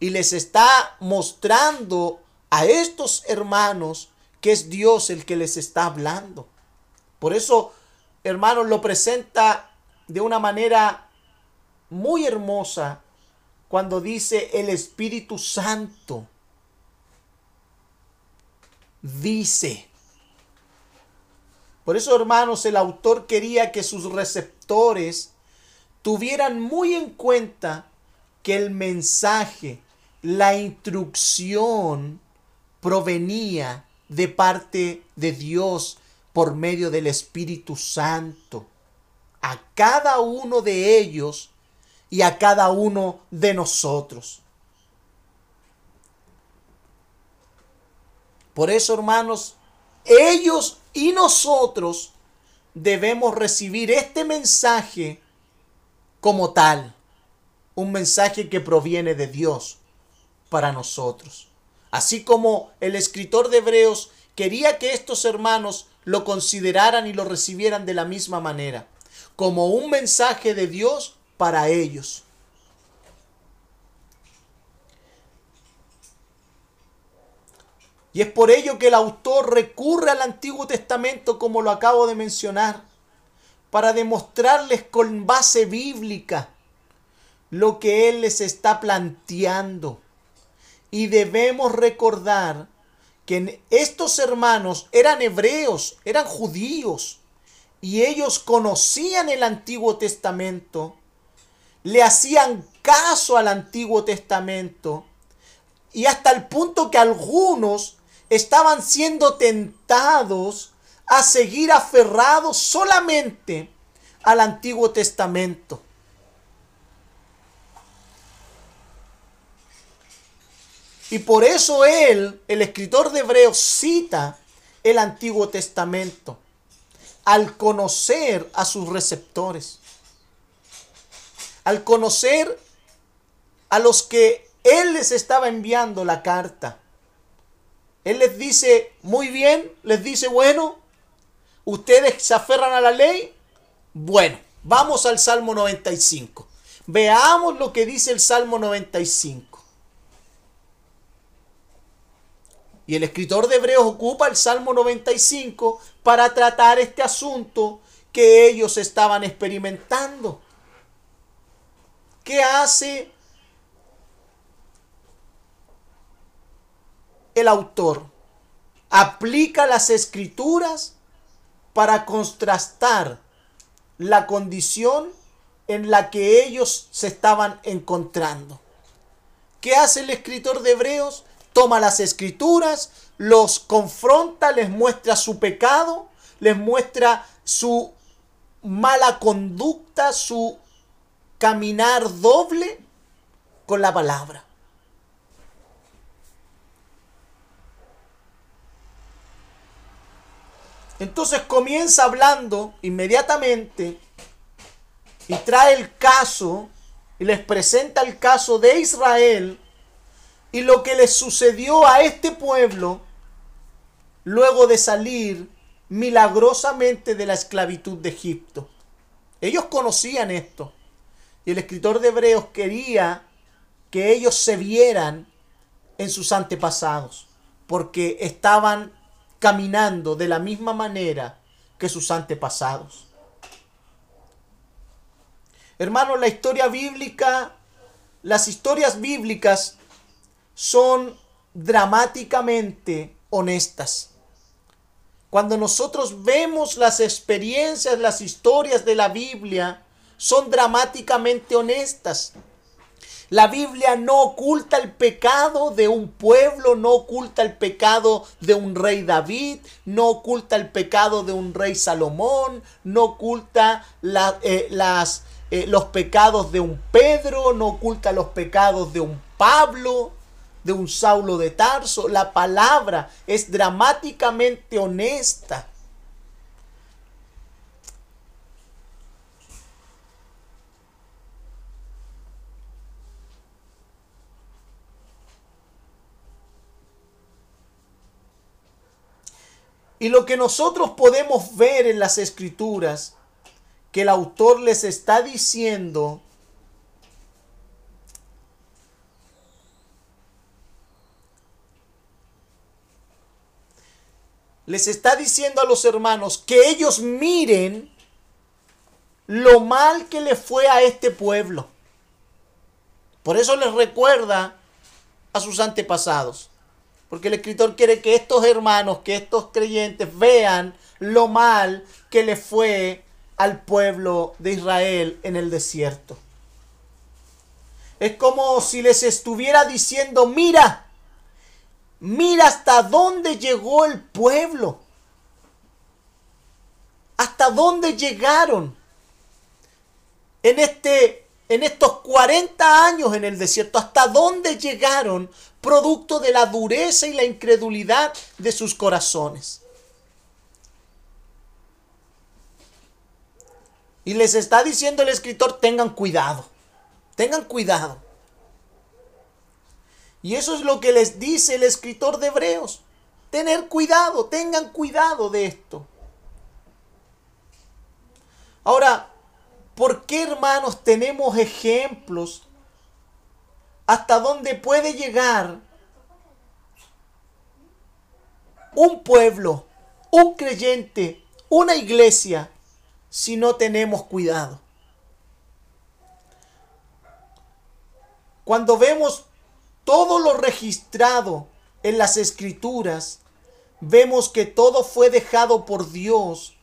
y les está mostrando a estos hermanos que es Dios el que les está hablando. Por eso, hermanos, lo presenta de una manera muy hermosa cuando dice el Espíritu Santo. Dice. Por eso, hermanos, el autor quería que sus receptores tuvieran muy en cuenta que el mensaje, la instrucción, provenía de parte de Dios por medio del Espíritu Santo a cada uno de ellos y a cada uno de nosotros. Por eso, hermanos, ellos y nosotros debemos recibir este mensaje como tal, un mensaje que proviene de Dios para nosotros. Así como el escritor de Hebreos quería que estos hermanos lo consideraran y lo recibieran de la misma manera, como un mensaje de Dios para ellos. Y es por ello que el autor recurre al Antiguo Testamento como lo acabo de mencionar, para demostrarles con base bíblica lo que Él les está planteando. Y debemos recordar que estos hermanos eran hebreos, eran judíos, y ellos conocían el Antiguo Testamento, le hacían caso al Antiguo Testamento, y hasta el punto que algunos estaban siendo tentados a seguir aferrados solamente al Antiguo Testamento. Y por eso él, el escritor de Hebreos, cita el Antiguo Testamento al conocer a sus receptores, al conocer a los que él les estaba enviando la carta. Él les dice, muy bien, les dice, bueno, ustedes se aferran a la ley. Bueno, vamos al Salmo 95. Veamos lo que dice el Salmo 95. Y el escritor de Hebreos ocupa el Salmo 95 para tratar este asunto que ellos estaban experimentando. ¿Qué hace el autor? Aplica las escrituras para contrastar la condición en la que ellos se estaban encontrando. ¿Qué hace el escritor de Hebreos? Toma las escrituras, los confronta, les muestra su pecado, les muestra su mala conducta, su caminar doble con la palabra. Entonces comienza hablando inmediatamente y trae el caso y les presenta el caso de Israel y lo que les sucedió a este pueblo luego de salir milagrosamente de la esclavitud de Egipto. Ellos conocían esto y el escritor de Hebreos quería que ellos se vieran en sus antepasados porque estaban caminando de la misma manera que sus antepasados. Hermanos, la historia bíblica, las historias bíblicas son dramáticamente honestas. Cuando nosotros vemos las experiencias, las historias de la Biblia, son dramáticamente honestas. La Biblia no oculta el pecado de un pueblo, no oculta el pecado de un rey David, no oculta el pecado de un rey Salomón, no oculta eh, las, eh, los pecados de un Pedro, no oculta los pecados de un Pablo, de un Saulo de Tarso. La palabra es dramáticamente honesta. Y lo que nosotros podemos ver en las escrituras, que el autor les está diciendo, les está diciendo a los hermanos que ellos miren lo mal que le fue a este pueblo. Por eso les recuerda a sus antepasados. Porque el escritor quiere que estos hermanos, que estos creyentes vean lo mal que le fue al pueblo de Israel en el desierto. Es como si les estuviera diciendo, mira, mira hasta dónde llegó el pueblo. Hasta dónde llegaron en este en estos 40 años en el desierto, hasta dónde llegaron producto de la dureza y la incredulidad de sus corazones. Y les está diciendo el escritor, tengan cuidado, tengan cuidado. Y eso es lo que les dice el escritor de Hebreos. Tener cuidado, tengan cuidado de esto. Ahora, ¿Por qué, hermanos, tenemos ejemplos hasta dónde puede llegar un pueblo, un creyente, una iglesia, si no tenemos cuidado. Cuando vemos todo lo registrado en las escrituras, vemos que todo fue dejado por Dios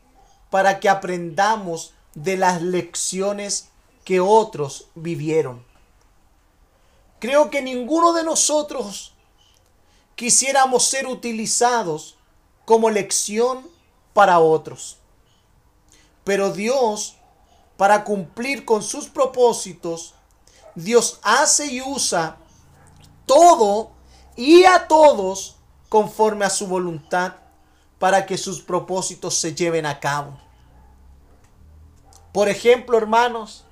para que aprendamos de las lecciones que otros vivieron. Creo que ninguno de nosotros quisiéramos ser utilizados como lección para otros. Pero Dios, para cumplir con sus propósitos, Dios hace y usa todo y a todos conforme a su voluntad para que sus propósitos se lleven a cabo. Por ejemplo, hermanos,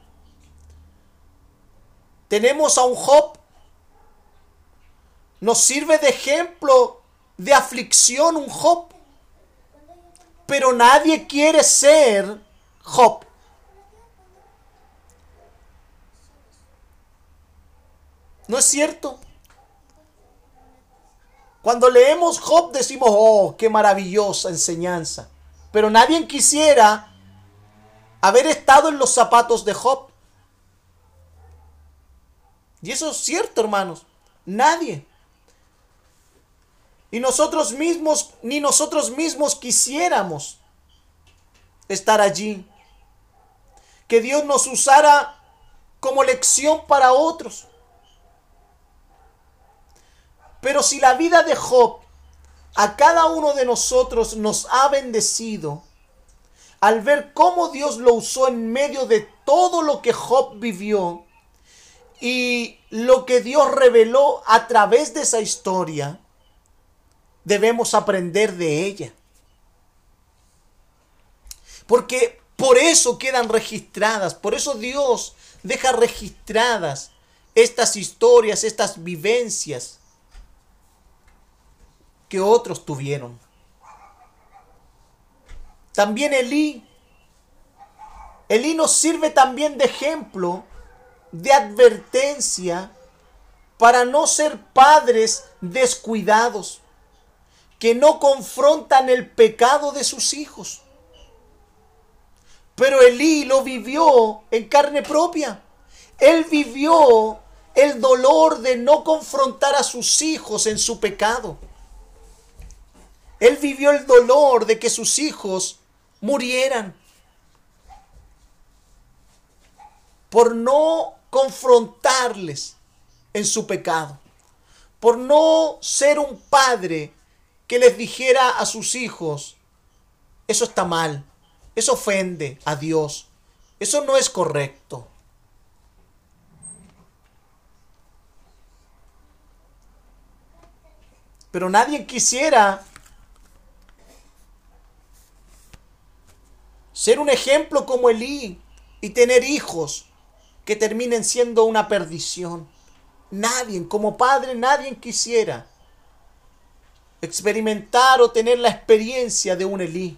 tenemos a un Job. Nos sirve de ejemplo de aflicción un Job. Pero nadie quiere ser Job. ¿No es cierto? Cuando leemos Job decimos, oh, qué maravillosa enseñanza. Pero nadie quisiera haber estado en los zapatos de Job. Y eso es cierto, hermanos. Nadie. Y nosotros mismos, ni nosotros mismos quisiéramos estar allí. Que Dios nos usara como lección para otros. Pero si la vida de Job a cada uno de nosotros nos ha bendecido, al ver cómo Dios lo usó en medio de todo lo que Job vivió y lo que Dios reveló a través de esa historia, debemos aprender de ella. Porque por eso quedan registradas, por eso Dios deja registradas estas historias, estas vivencias que otros tuvieron. También Elí. Elí nos sirve también de ejemplo, de advertencia, para no ser padres descuidados, que no confrontan el pecado de sus hijos. Pero Elí lo vivió en carne propia. Él vivió el dolor de no confrontar a sus hijos en su pecado. Él vivió el dolor de que sus hijos murieran por no confrontarles en su pecado, por no ser un padre que les dijera a sus hijos, eso está mal, eso ofende a Dios, eso no es correcto. Pero nadie quisiera ser un ejemplo como Elí y tener hijos que terminen siendo una perdición. Nadie, como padre, nadie quisiera experimentar o tener la experiencia de un Elí.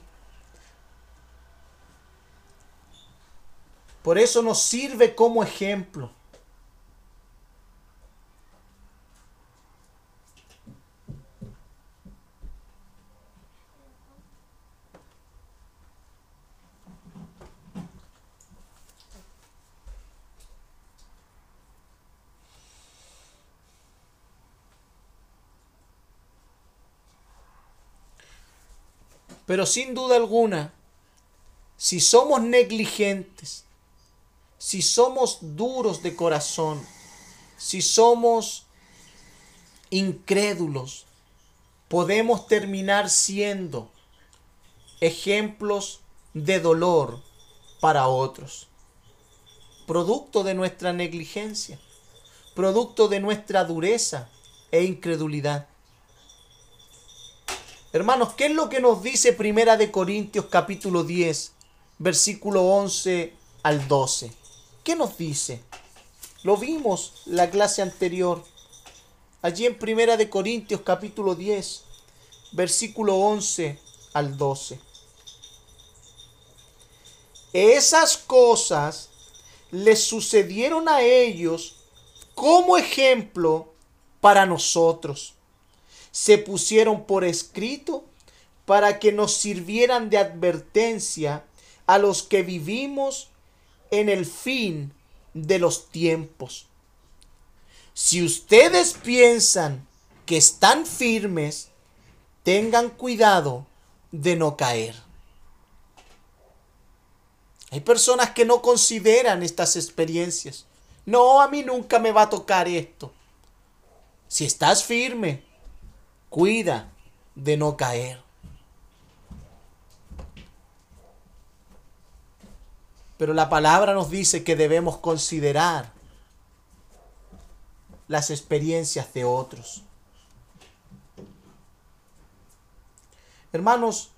Por eso nos sirve como ejemplo. Pero sin duda alguna, si somos negligentes, si somos duros de corazón, si somos incrédulos, podemos terminar siendo ejemplos de dolor para otros. Producto de nuestra negligencia, producto de nuestra dureza e incredulidad. Hermanos, ¿qué es lo que nos dice Primera de Corintios capítulo 10, versículo 11 al 12? ¿Qué nos dice? Lo vimos la clase anterior. Allí en Primera de Corintios capítulo 10, versículo 11 al 12. Esas cosas les sucedieron a ellos como ejemplo para nosotros se pusieron por escrito para que nos sirvieran de advertencia a los que vivimos en el fin de los tiempos. Si ustedes piensan que están firmes, tengan cuidado de no caer. Hay personas que no consideran estas experiencias. No, a mí nunca me va a tocar esto. Si estás firme, cuida de no caer. Pero la palabra nos dice que debemos considerar las experiencias de otros. Hermanos,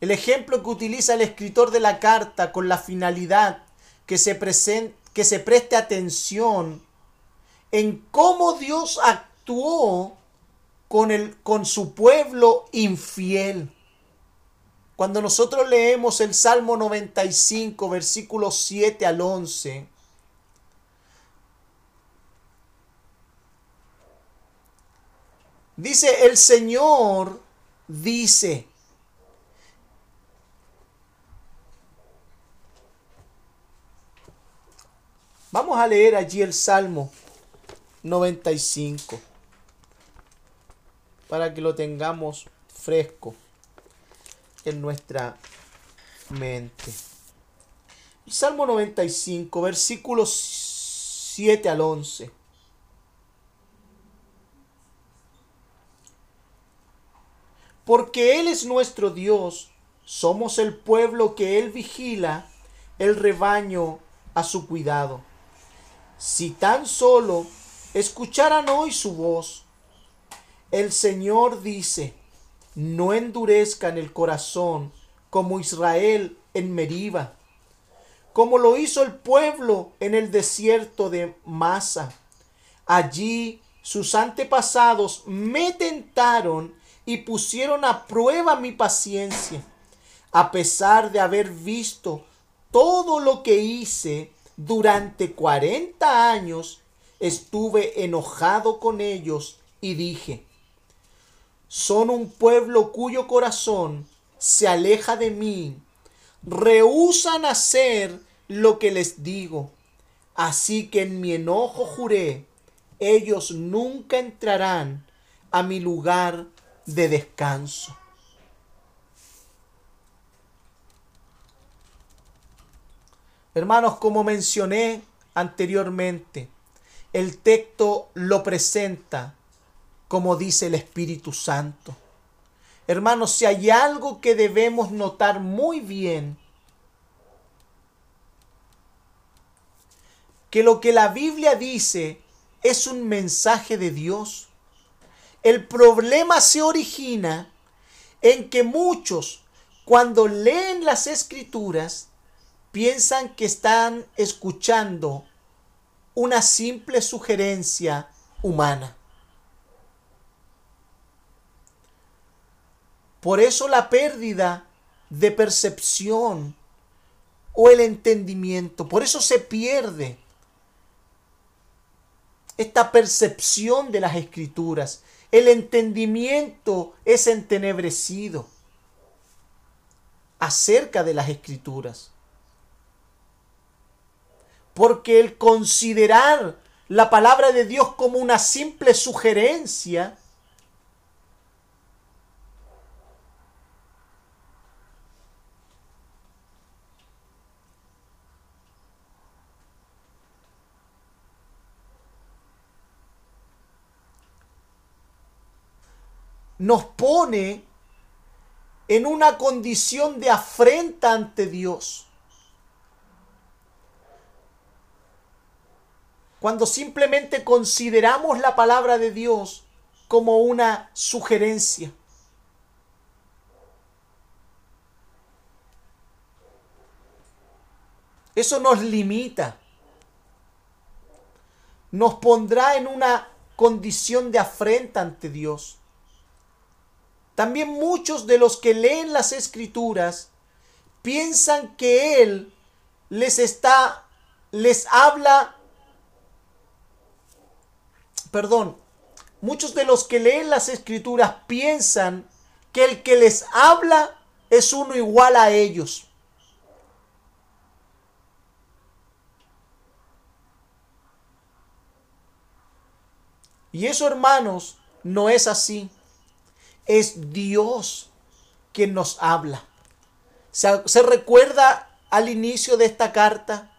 el ejemplo que utiliza el escritor de la carta con la finalidad que se, que se preste atención en cómo Dios actuó con, el, con su pueblo infiel. Cuando nosotros leemos el Salmo 95, versículos 7 al 11, dice, el Señor dice, Vamos a leer allí el Salmo 95 para que lo tengamos fresco en nuestra mente. Salmo 95, versículos 7 al 11. Porque Él es nuestro Dios, somos el pueblo que Él vigila, el rebaño a su cuidado. Si tan solo escucharan hoy su voz, el Señor dice, no endurezcan el corazón como Israel en Meriba, como lo hizo el pueblo en el desierto de Masa. Allí sus antepasados me tentaron y pusieron a prueba mi paciencia, a pesar de haber visto todo lo que hice durante cuarenta años, estuve enojado con ellos y dije, son un pueblo cuyo corazón se aleja de mí, rehusan hacer lo que les digo. Así que en mi enojo juré, ellos nunca entrarán a mi lugar de descanso. Hermanos, como mencioné anteriormente, el texto lo presenta como dice el Espíritu Santo. Hermanos, si hay algo que debemos notar muy bien, que lo que la Biblia dice es un mensaje de Dios. El problema se origina en que muchos, cuando leen las escrituras, piensan que están escuchando una simple sugerencia humana. Por eso la pérdida de percepción o el entendimiento, por eso se pierde esta percepción de las escrituras. El entendimiento es entenebrecido acerca de las escrituras. Porque el considerar la palabra de Dios como una simple sugerencia nos pone en una condición de afrenta ante Dios. Cuando simplemente consideramos la palabra de Dios como una sugerencia. Eso nos limita. Nos pondrá en una condición de afrenta ante Dios. También muchos de los que leen las escrituras piensan que Él les está, les habla, perdón, muchos de los que leen las escrituras piensan que el que les habla es uno igual a ellos. Y eso, hermanos, no es así. Es Dios quien nos habla. ¿Se, recuerda al inicio de esta carta?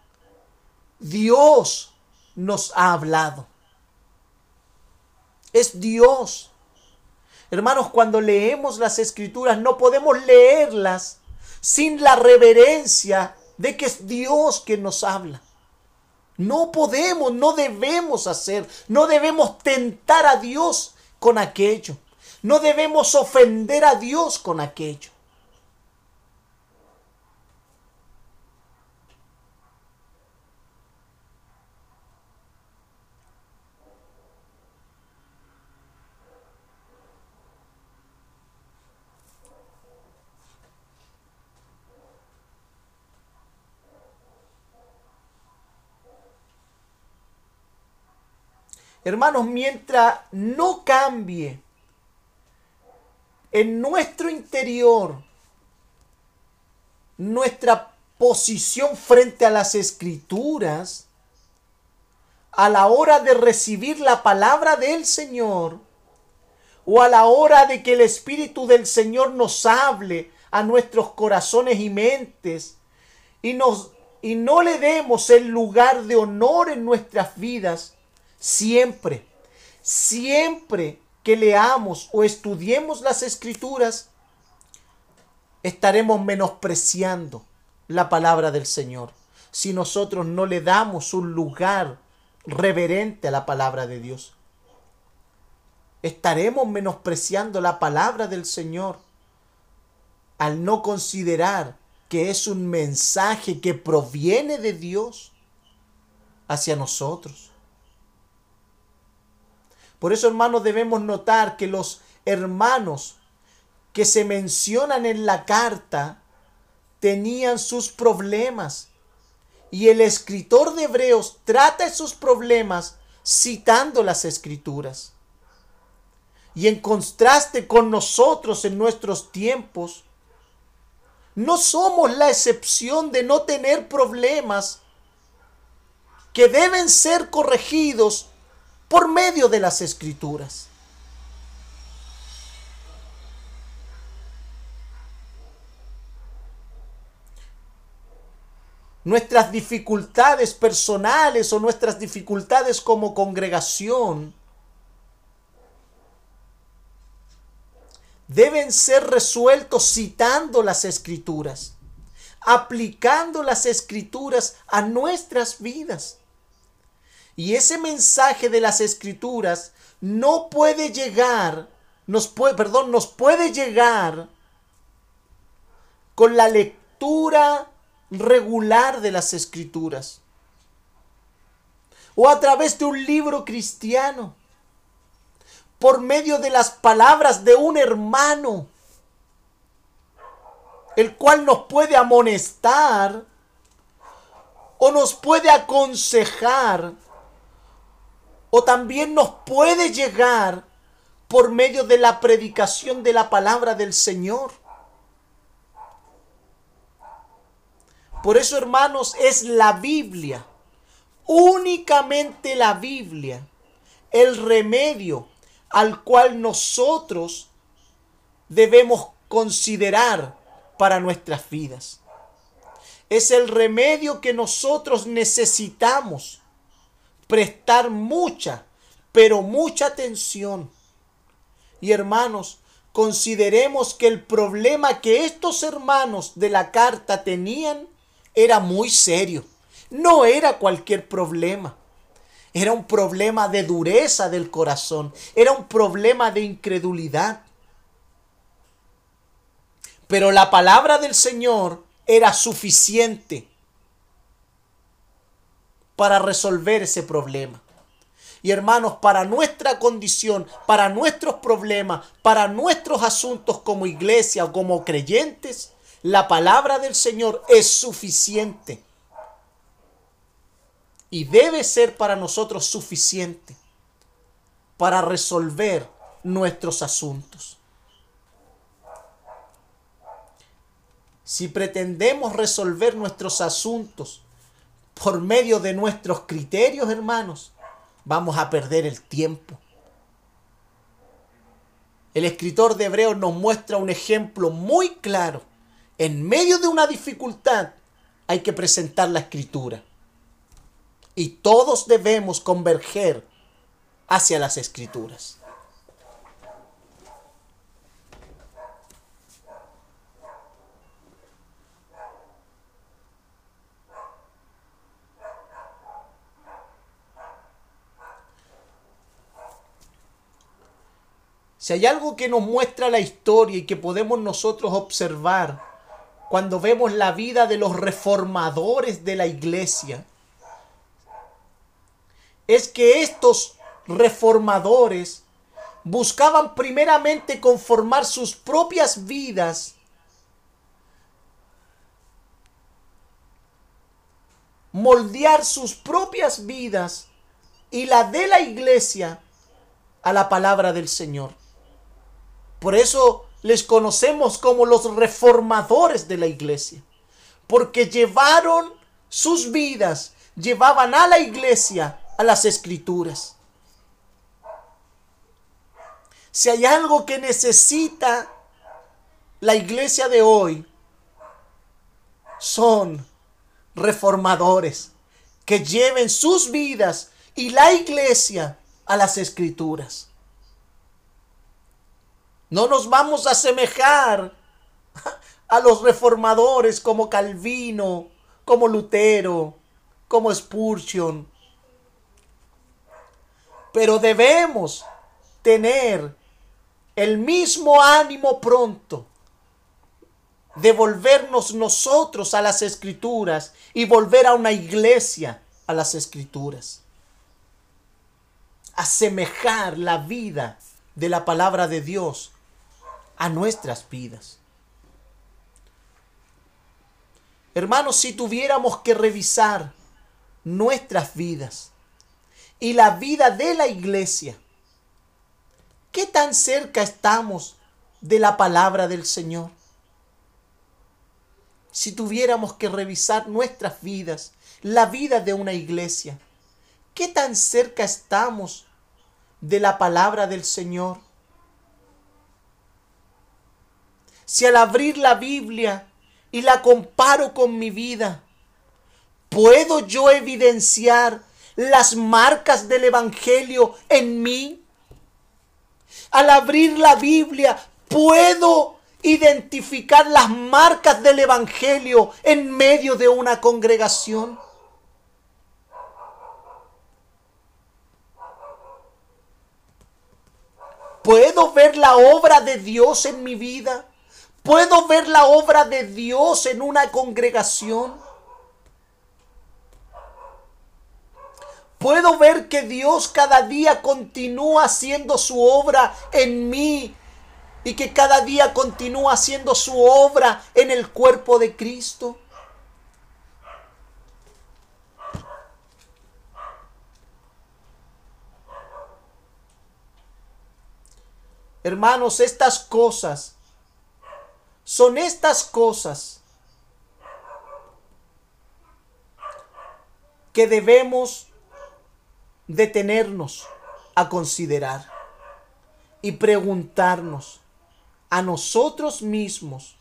Dios nos ha hablado. Es Dios. Hermanos, cuando leemos las escrituras no podemos leerlas sin la reverencia de que es Dios quien nos habla. No podemos, no debemos hacer, no debemos tentar a Dios con aquello. No debemos ofender a Dios con aquello. Hermanos, mientras no cambie en nuestro interior nuestra posición frente a las escrituras, a la hora de recibir la palabra del Señor, o a la hora de que el Espíritu del Señor nos hable a nuestros corazones y mentes, y, nos, y no le demos el lugar de honor en nuestras vidas, Siempre, siempre que leamos o estudiemos las escrituras, estaremos menospreciando la palabra del Señor si nosotros no le damos un lugar reverente a la palabra de Dios. Estaremos menospreciando la palabra del Señor al no considerar que es un mensaje que proviene de Dios hacia nosotros. Por eso, hermanos, debemos notar que los hermanos que se mencionan en la carta tenían sus problemas. Y el escritor de Hebreos trata esos problemas citando las escrituras. Y en contraste con nosotros en nuestros tiempos, no somos la excepción de no tener problemas que deben ser corregidos por medio de las escrituras. Nuestras dificultades personales o nuestras dificultades como congregación deben ser resueltos citando las escrituras, aplicando las escrituras a nuestras vidas. Y ese mensaje de las escrituras no puede llegar, nos puede, perdón, nos puede llegar con la lectura regular de las escrituras. O a través de un libro cristiano. Por medio de las palabras de un hermano. El cual nos puede amonestar o nos puede aconsejar o también nos puede llegar por medio de la predicación de la palabra del Señor. Por eso, hermanos, es la Biblia, únicamente la Biblia, el remedio al cual nosotros debemos considerar para nuestras vidas. Es el remedio que nosotros necesitamos prestar mucha, pero mucha atención. Y hermanos, consideremos que el problema que estos hermanos de la carta tenían era muy serio. No era cualquier problema. Era un problema de dureza del corazón. Era un problema de incredulidad. Pero la palabra del Señor era suficiente para resolver ese problema. Y hermanos, para nuestra condición, para nuestros problemas, para nuestros asuntos como iglesia o como creyentes, la palabra del Señor es suficiente. Y debe ser para nosotros suficiente para resolver nuestros asuntos. Si pretendemos resolver nuestros asuntos por medio de nuestros criterios, hermanos, vamos a perder el tiempo. El escritor de Hebreos nos muestra un ejemplo muy claro. En medio de una dificultad hay que presentar la escritura. Y todos debemos converger hacia las escrituras. Si hay algo que nos muestra la historia y que podemos nosotros observar cuando vemos la vida de los reformadores de la iglesia, es que estos reformadores buscaban primeramente conformar sus propias vidas moldear sus propias vidas y la de la iglesia a la palabra del Señor. Por eso les conocemos como los reformadores de la iglesia. Porque llevaron sus vidas, llevaban a la iglesia a las escrituras. Si hay algo que necesita la iglesia de hoy, son reformadores que lleven sus vidas y la iglesia a las escrituras. No nos vamos a asemejar a los reformadores como Calvino, como Lutero, como Spurgeon. Pero debemos tener el mismo ánimo pronto de volvernos nosotros a las escrituras y volver a una iglesia a las escrituras. Asemejar la vida de la palabra de Dios a nuestras vidas. Hermanos, si tuviéramos que revisar nuestras vidas y la vida de la iglesia, ¿qué tan cerca estamos de la palabra del Señor? Si tuviéramos que revisar nuestras vidas, la vida de una iglesia, ¿qué tan cerca estamos de la palabra del Señor? Si al abrir la Biblia y la comparo con mi vida, ¿puedo yo evidenciar las marcas del Evangelio en mí? Al abrir la Biblia, ¿puedo identificar las marcas del Evangelio en medio de una congregación? ¿Puedo ver la obra de Dios en mi vida? ¿Puedo ver la obra de Dios en una congregación? Puedo ver que Dios cada día continúa haciendo su obra en mí y que cada día continúa haciendo su obra en el cuerpo de Cristo. Hermanos, estas cosas son estas cosas que debemos detenernos a considerar y preguntarnos a nosotros mismos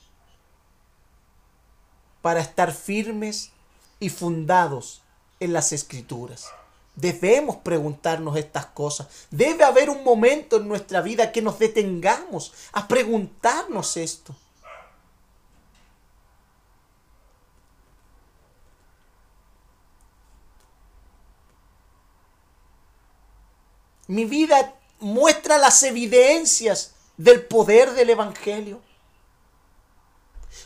para estar firmes y fundados en las escrituras. Debemos preguntarnos estas cosas. Debe haber un momento en nuestra vida que nos detengamos a preguntarnos esto. Mi vida muestra las evidencias del poder del Evangelio.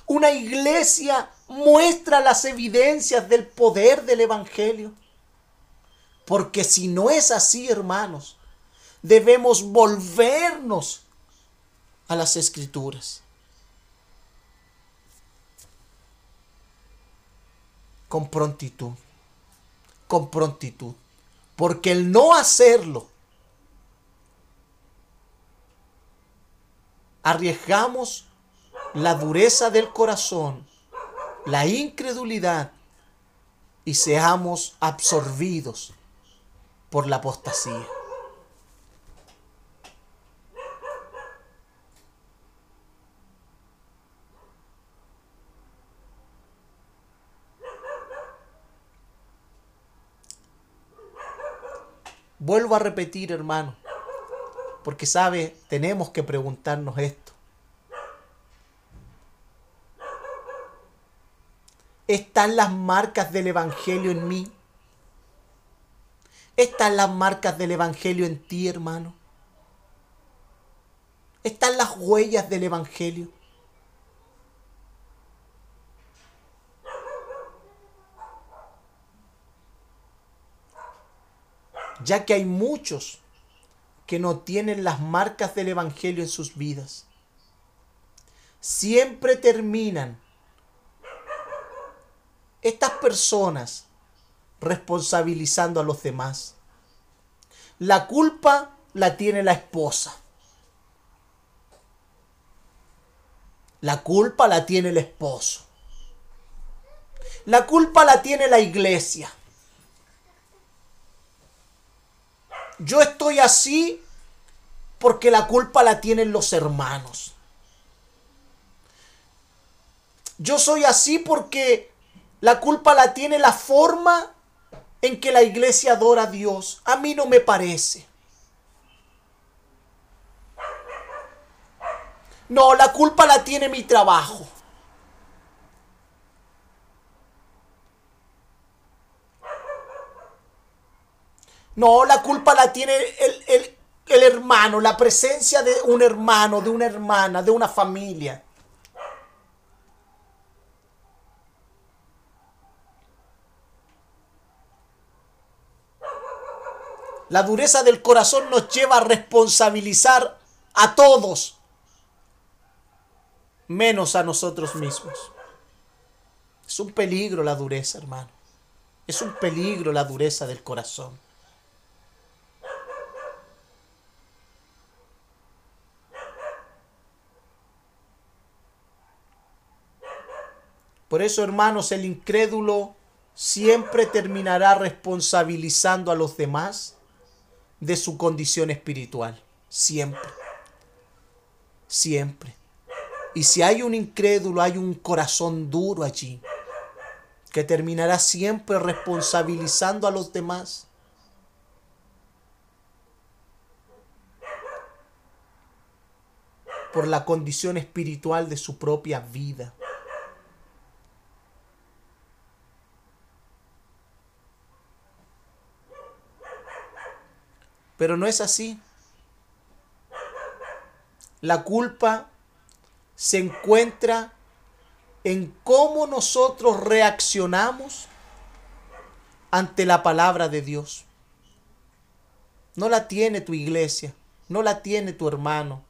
Una iglesia muestra las evidencias del poder del Evangelio. Porque si no es así, hermanos, debemos volvernos a las escrituras. Con prontitud, con prontitud. Porque el no hacerlo arriesgamos la dureza del corazón, la incredulidad y seamos absorbidos por la apostasía. Vuelvo a repetir, hermano, porque sabe, tenemos que preguntarnos esto. ¿Están las marcas del Evangelio en mí? ¿Están las marcas del Evangelio en ti, hermano? ¿Están las huellas del Evangelio? Ya que hay muchos que no tienen las marcas del Evangelio en sus vidas. Siempre terminan estas personas responsabilizando a los demás. La culpa la tiene la esposa. La culpa la tiene el esposo. La culpa la tiene la iglesia. Yo estoy así porque la culpa la tienen los hermanos. Yo soy así porque la culpa la tiene la forma en que la iglesia adora a Dios. A mí no me parece. No, la culpa la tiene mi trabajo. No, la culpa la tiene el, el, el, hermano, la presencia de un hermano, de una hermana, de una familia. La dureza del corazón nos lleva a responsabilizar a todos, menos a nosotros mismos. Es un peligro la dureza, hermano. Es un peligro la dureza del corazón. Por eso, hermanos, el incrédulo siempre terminará responsabilizando a los demás de su condición espiritual. Siempre. Siempre. Y si hay un incrédulo, hay un corazón duro allí, que terminará siempre responsabilizando a los demás. por la condición espiritual de su propia vida. Pero no es así. La culpa se encuentra en cómo nosotros reaccionamos ante la palabra de Dios. No la tiene tu iglesia, no la tiene tu hermano,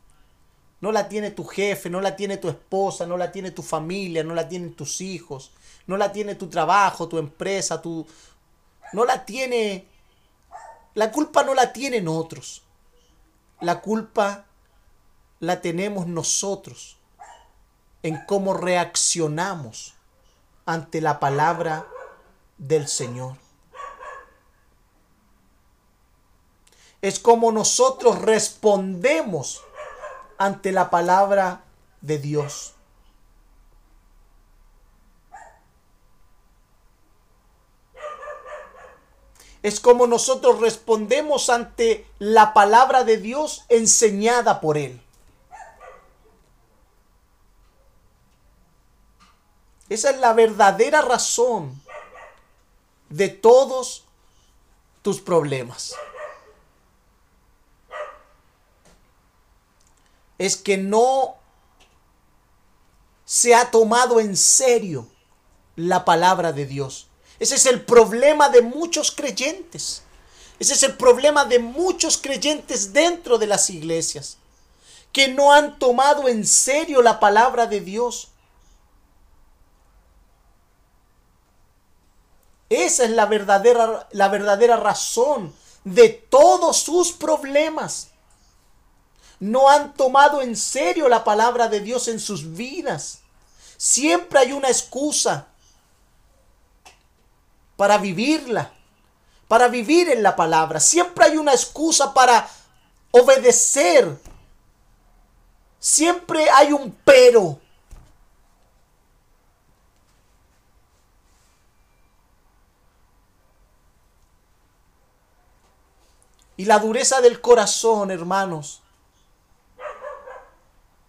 no la tiene tu jefe, no la tiene tu esposa, no la tiene tu familia, no la tienen tus hijos, no la tiene tu trabajo, tu empresa, tu... no la tiene la culpa no la tienen otros. La culpa la tenemos nosotros en cómo reaccionamos ante la palabra del Señor. Es como nosotros respondemos ante la palabra de Dios. Es como nosotros respondemos ante la palabra de Dios enseñada por Él. Esa es la verdadera razón de todos tus problemas. Es que no se ha tomado en serio la palabra de Dios. Ese es el problema de muchos creyentes. Ese es el problema de muchos creyentes dentro de las iglesias, que no han tomado en serio la palabra de Dios. Esa es la verdadera, la verdadera razón de todos sus problemas. No han tomado en serio la palabra de Dios en sus vidas. Siempre hay una excusa para vivirla, para vivir en la palabra. Siempre hay una excusa para obedecer. Siempre hay un pero. Y la dureza del corazón, hermanos,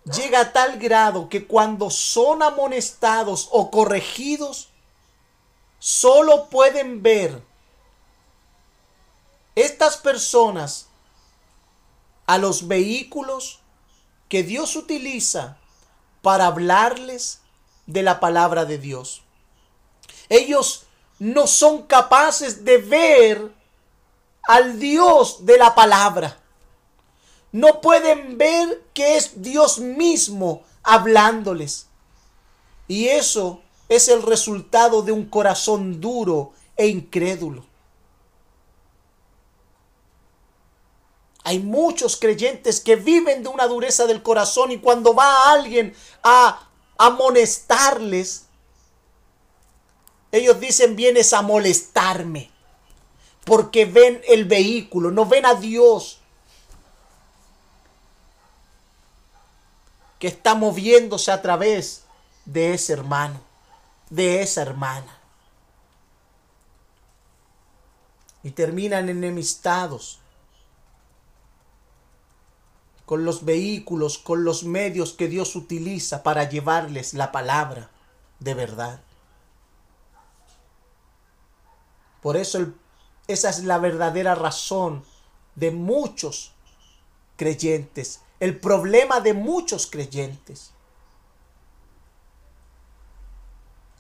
llega a tal grado que cuando son amonestados o corregidos, solo pueden ver estas personas a los vehículos que Dios utiliza para hablarles de la palabra de Dios. Ellos no son capaces de ver al Dios de la palabra. No pueden ver que es Dios mismo hablándoles. Y eso es el resultado de un corazón duro e incrédulo. Hay muchos creyentes que viven de una dureza del corazón y cuando va alguien a amonestarles, ellos dicen vienes a molestarme porque ven el vehículo, no ven a Dios que está moviéndose a través de ese hermano, de esa hermana. Y terminan enemistados con los vehículos, con los medios que Dios utiliza para llevarles la palabra de verdad. Por eso esa es la verdadera razón de muchos creyentes, el problema de muchos creyentes.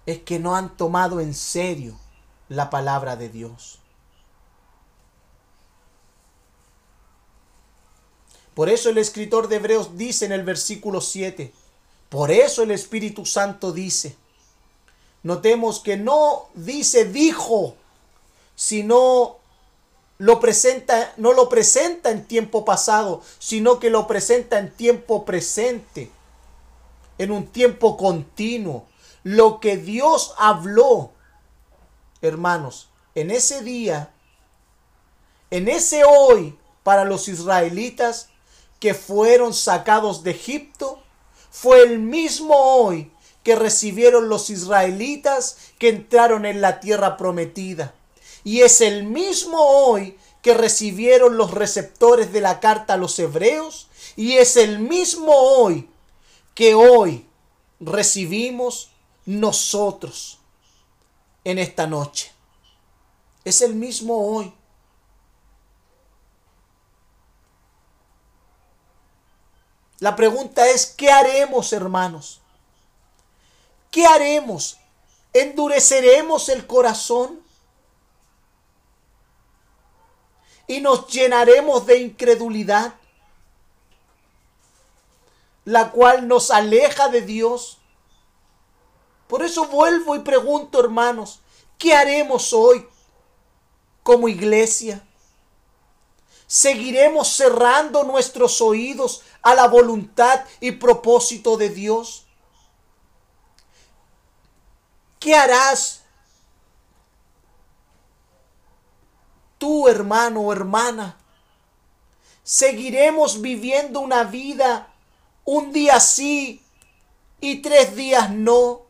Es que no han tomado en serio la palabra de Dios. Por eso el escritor de Hebreos dice en el versículo 7, por eso el Espíritu Santo dice, notemos que no dice dijo, sino lo presenta, no lo presenta en tiempo pasado, sino que lo presenta en tiempo presente, en un tiempo continuo. Lo que Dios habló, hermanos, en ese día, en ese hoy, para los israelitas, que fueron sacados de Egipto fue el mismo hoy que recibieron los israelitas que entraron en la tierra prometida. Y es el mismo hoy que recibieron los receptores de la carta a los hebreos. Y es el mismo hoy que hoy recibimos nosotros en esta noche. Es el mismo hoy. La pregunta es, ¿qué haremos, hermanos? ¿Qué haremos? ¿Endureceremos el corazón? ¿Y nos llenaremos de incredulidad? La cual nos aleja de Dios. Por eso vuelvo y pregunto, hermanos, ¿qué haremos hoy como iglesia? ¿Seguiremos cerrando nuestros oídos a la voluntad y propósito de Dios? ¿Qué harás tú, hermano o hermana? ¿Seguiremos viviendo una vida un día sí y tres días no?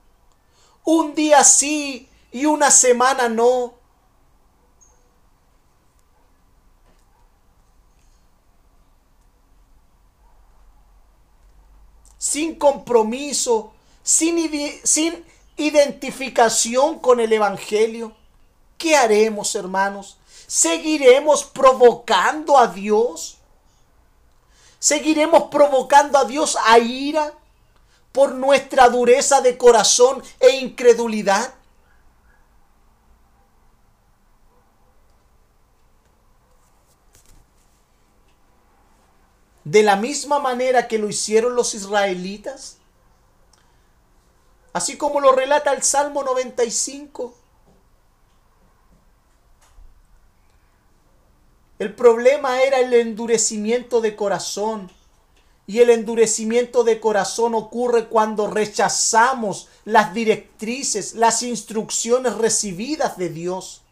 ¿Un día sí y una semana no? sin compromiso, sin, identificación con el Evangelio, ¿qué haremos, hermanos? ¿Seguiremos provocando a Dios? ¿Seguiremos provocando a Dios a ira por nuestra dureza de corazón e incredulidad? de la misma manera que lo hicieron los israelitas? Así como lo relata el Salmo 95. El problema era el endurecimiento de corazón. Y el endurecimiento de corazón ocurre cuando rechazamos las directrices, las instrucciones recibidas de Dios.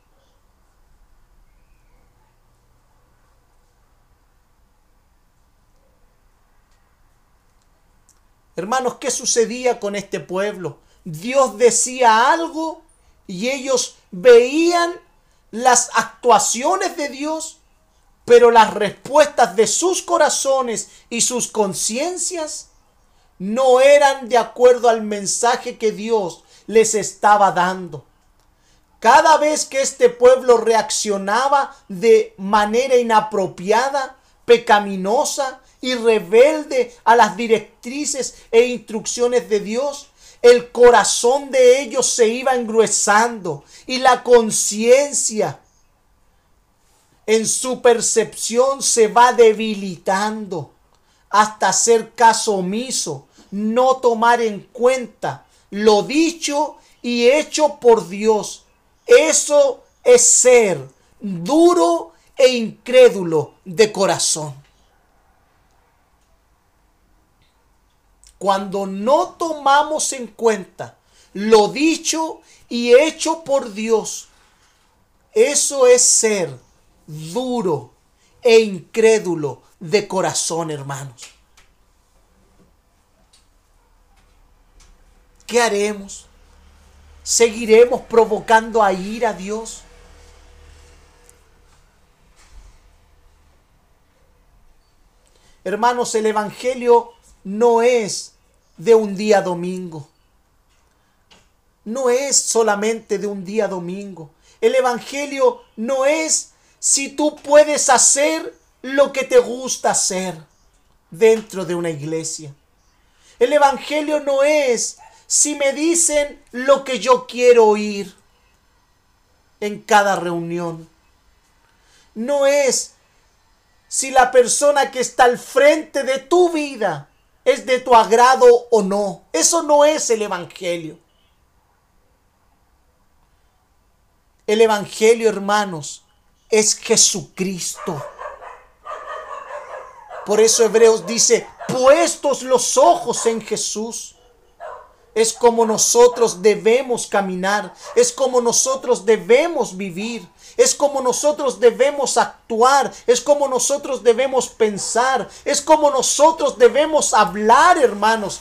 Hermanos, ¿qué sucedía con este pueblo? Dios decía algo y ellos veían las actuaciones de Dios pero las respuestas de sus corazones y sus conciencias no eran de acuerdo al mensaje que Dios les estaba dando. Cada vez que este pueblo reaccionaba de manera inapropiada, pecaminosa y rebelde a las directrices e instrucciones de Dios, el corazón de ellos se iba engruesando y la conciencia en su percepción se va debilitando hasta hacer caso omiso, no tomar en cuenta lo dicho y hecho por Dios. Eso es ser duro e incrédulo de corazón. Cuando no tomamos en cuenta lo dicho y hecho por Dios, eso es ser duro e incrédulo de corazón, hermanos. ¿Qué haremos? ¿Seguiremos provocando a ir a Dios? Hermanos, el Evangelio no es de un día domingo. No es solamente de un día domingo. El Evangelio no es si tú puedes hacer lo que te gusta hacer dentro de una iglesia. El Evangelio no es si me dicen lo que yo quiero oír en cada reunión. No es si la persona que está al frente de tu vida es de tu agrado o no. Eso no es el Evangelio. El Evangelio, hermanos, es Jesucristo. Por eso Hebreos dice, puestos los ojos en Jesús. Es como nosotros debemos caminar, es como nosotros debemos vivir, es como nosotros debemos actuar, es como nosotros debemos pensar, es como nosotros debemos hablar, hermanos.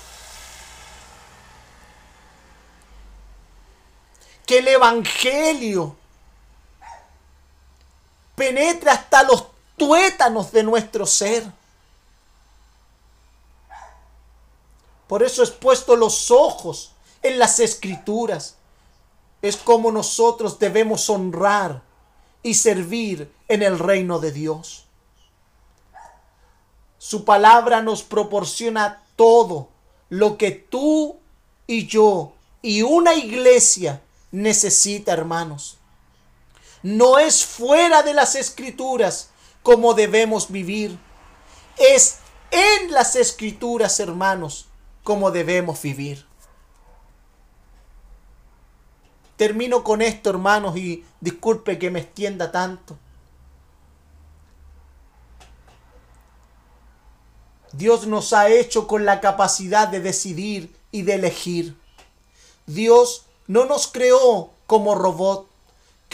Que el Evangelio penetre hasta los tuétanos de nuestro ser Por eso es puesto los ojos en las escrituras. Es como nosotros debemos honrar y servir en el reino de Dios. Su palabra nos proporciona todo lo que tú y yo y una iglesia necesita, hermanos. No es fuera de las escrituras como debemos vivir. Es en las escrituras, hermanos, cómo debemos vivir. Termino con esto, hermanos, y disculpe que me extienda tanto. Dios nos ha hecho con la capacidad de decidir y de elegir. Dios no nos creó como robot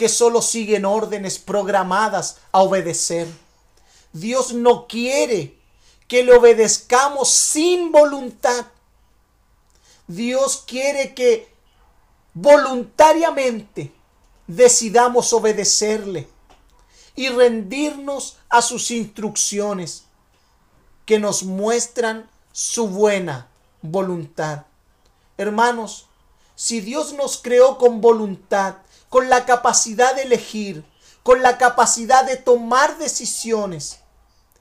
que solo siguen órdenes programadas a obedecer. Dios no quiere que le obedezcamos sin voluntad. Dios quiere que voluntariamente decidamos obedecerle y rendirnos a sus instrucciones que nos muestran su buena voluntad. Hermanos, si Dios nos creó con voluntad, con la capacidad de elegir, con la capacidad de tomar decisiones,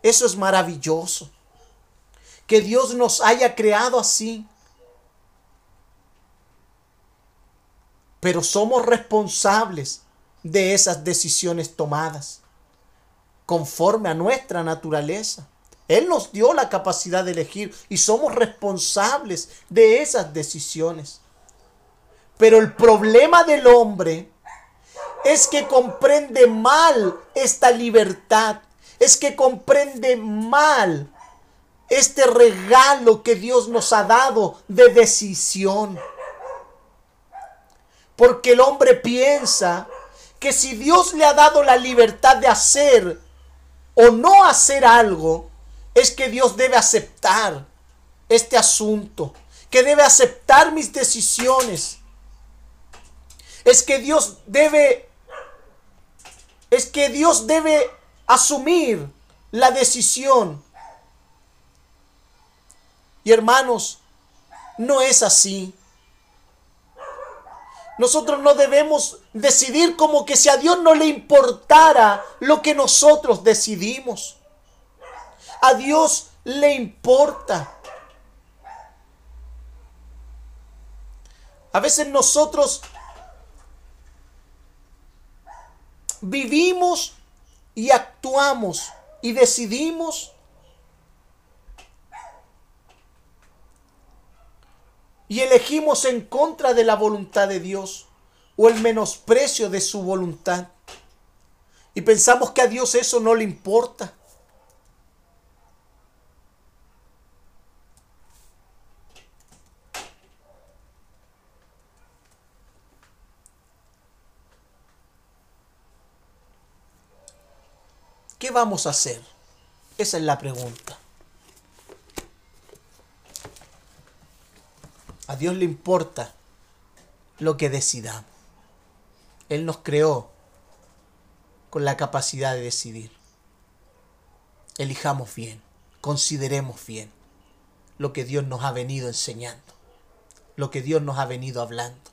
eso es maravilloso. Que Dios nos haya creado así pero somos responsables de esas decisiones tomadas conforme a nuestra naturaleza. Él nos dio la capacidad de elegir y somos responsables de esas decisiones. Pero el problema del hombre es que comprende mal esta libertad, es que comprende mal este regalo que Dios nos ha dado de decisión. Porque el hombre piensa que si Dios le ha dado la libertad de hacer o no hacer algo, es que Dios debe aceptar este asunto, que debe aceptar mis decisiones. Es que Dios debe es que Dios debe asumir la decisión. Y hermanos, no es así. Nosotros no debemos decidir como que si a Dios no le importara lo que nosotros decidimos. A Dios le importa. A veces nosotros vivimos y actuamos y decidimos y elegimos en contra de la voluntad de Dios o el menosprecio de su voluntad. Y pensamos que a Dios eso no le importa. ¿Qué vamos a hacer? Esa es la pregunta. A Dios le importa lo que decidamos. Él nos creó con la capacidad de decidir. Elijamos bien, consideremos bien lo que Dios nos ha venido enseñando, lo que Dios nos ha venido hablando.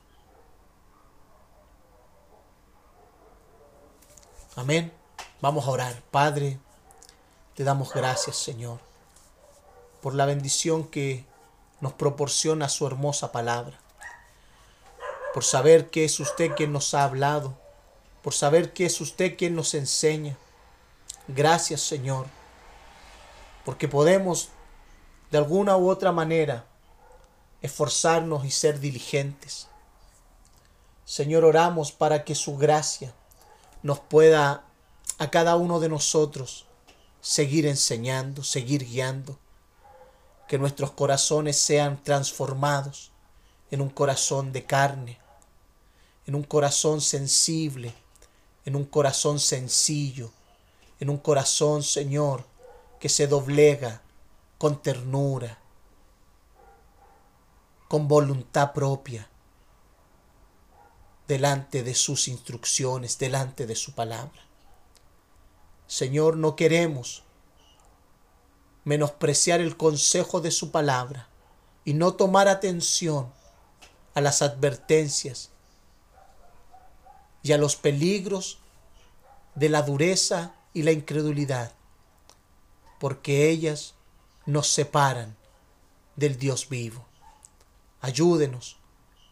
Amén. Vamos a orar. Padre, te damos gracias, Señor, por la bendición que nos proporciona su hermosa palabra, por saber que es usted quien nos ha hablado, por saber que es usted quien nos enseña. Gracias Señor, porque podemos de alguna u otra manera esforzarnos y ser diligentes. Señor, oramos para que su gracia nos pueda a cada uno de nosotros seguir enseñando, seguir guiando que nuestros corazones sean transformados en un corazón de carne, en un corazón sensible, en un corazón sencillo, en un corazón, Señor, que se doblega con ternura, con voluntad propia, delante de sus instrucciones, delante de su palabra. Señor, no queremos menospreciar el consejo de su palabra y no tomar atención a las advertencias y a los peligros de la dureza y la incredulidad, porque ellas nos separan del Dios vivo. Ayúdenos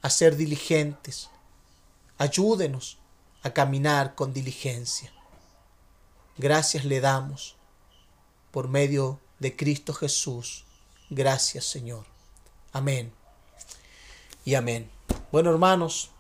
a ser diligentes, ayúdenos a caminar con diligencia. Gracias le damos por medio de Cristo Jesús. Gracias Señor. Amén. Y amén. Bueno hermanos,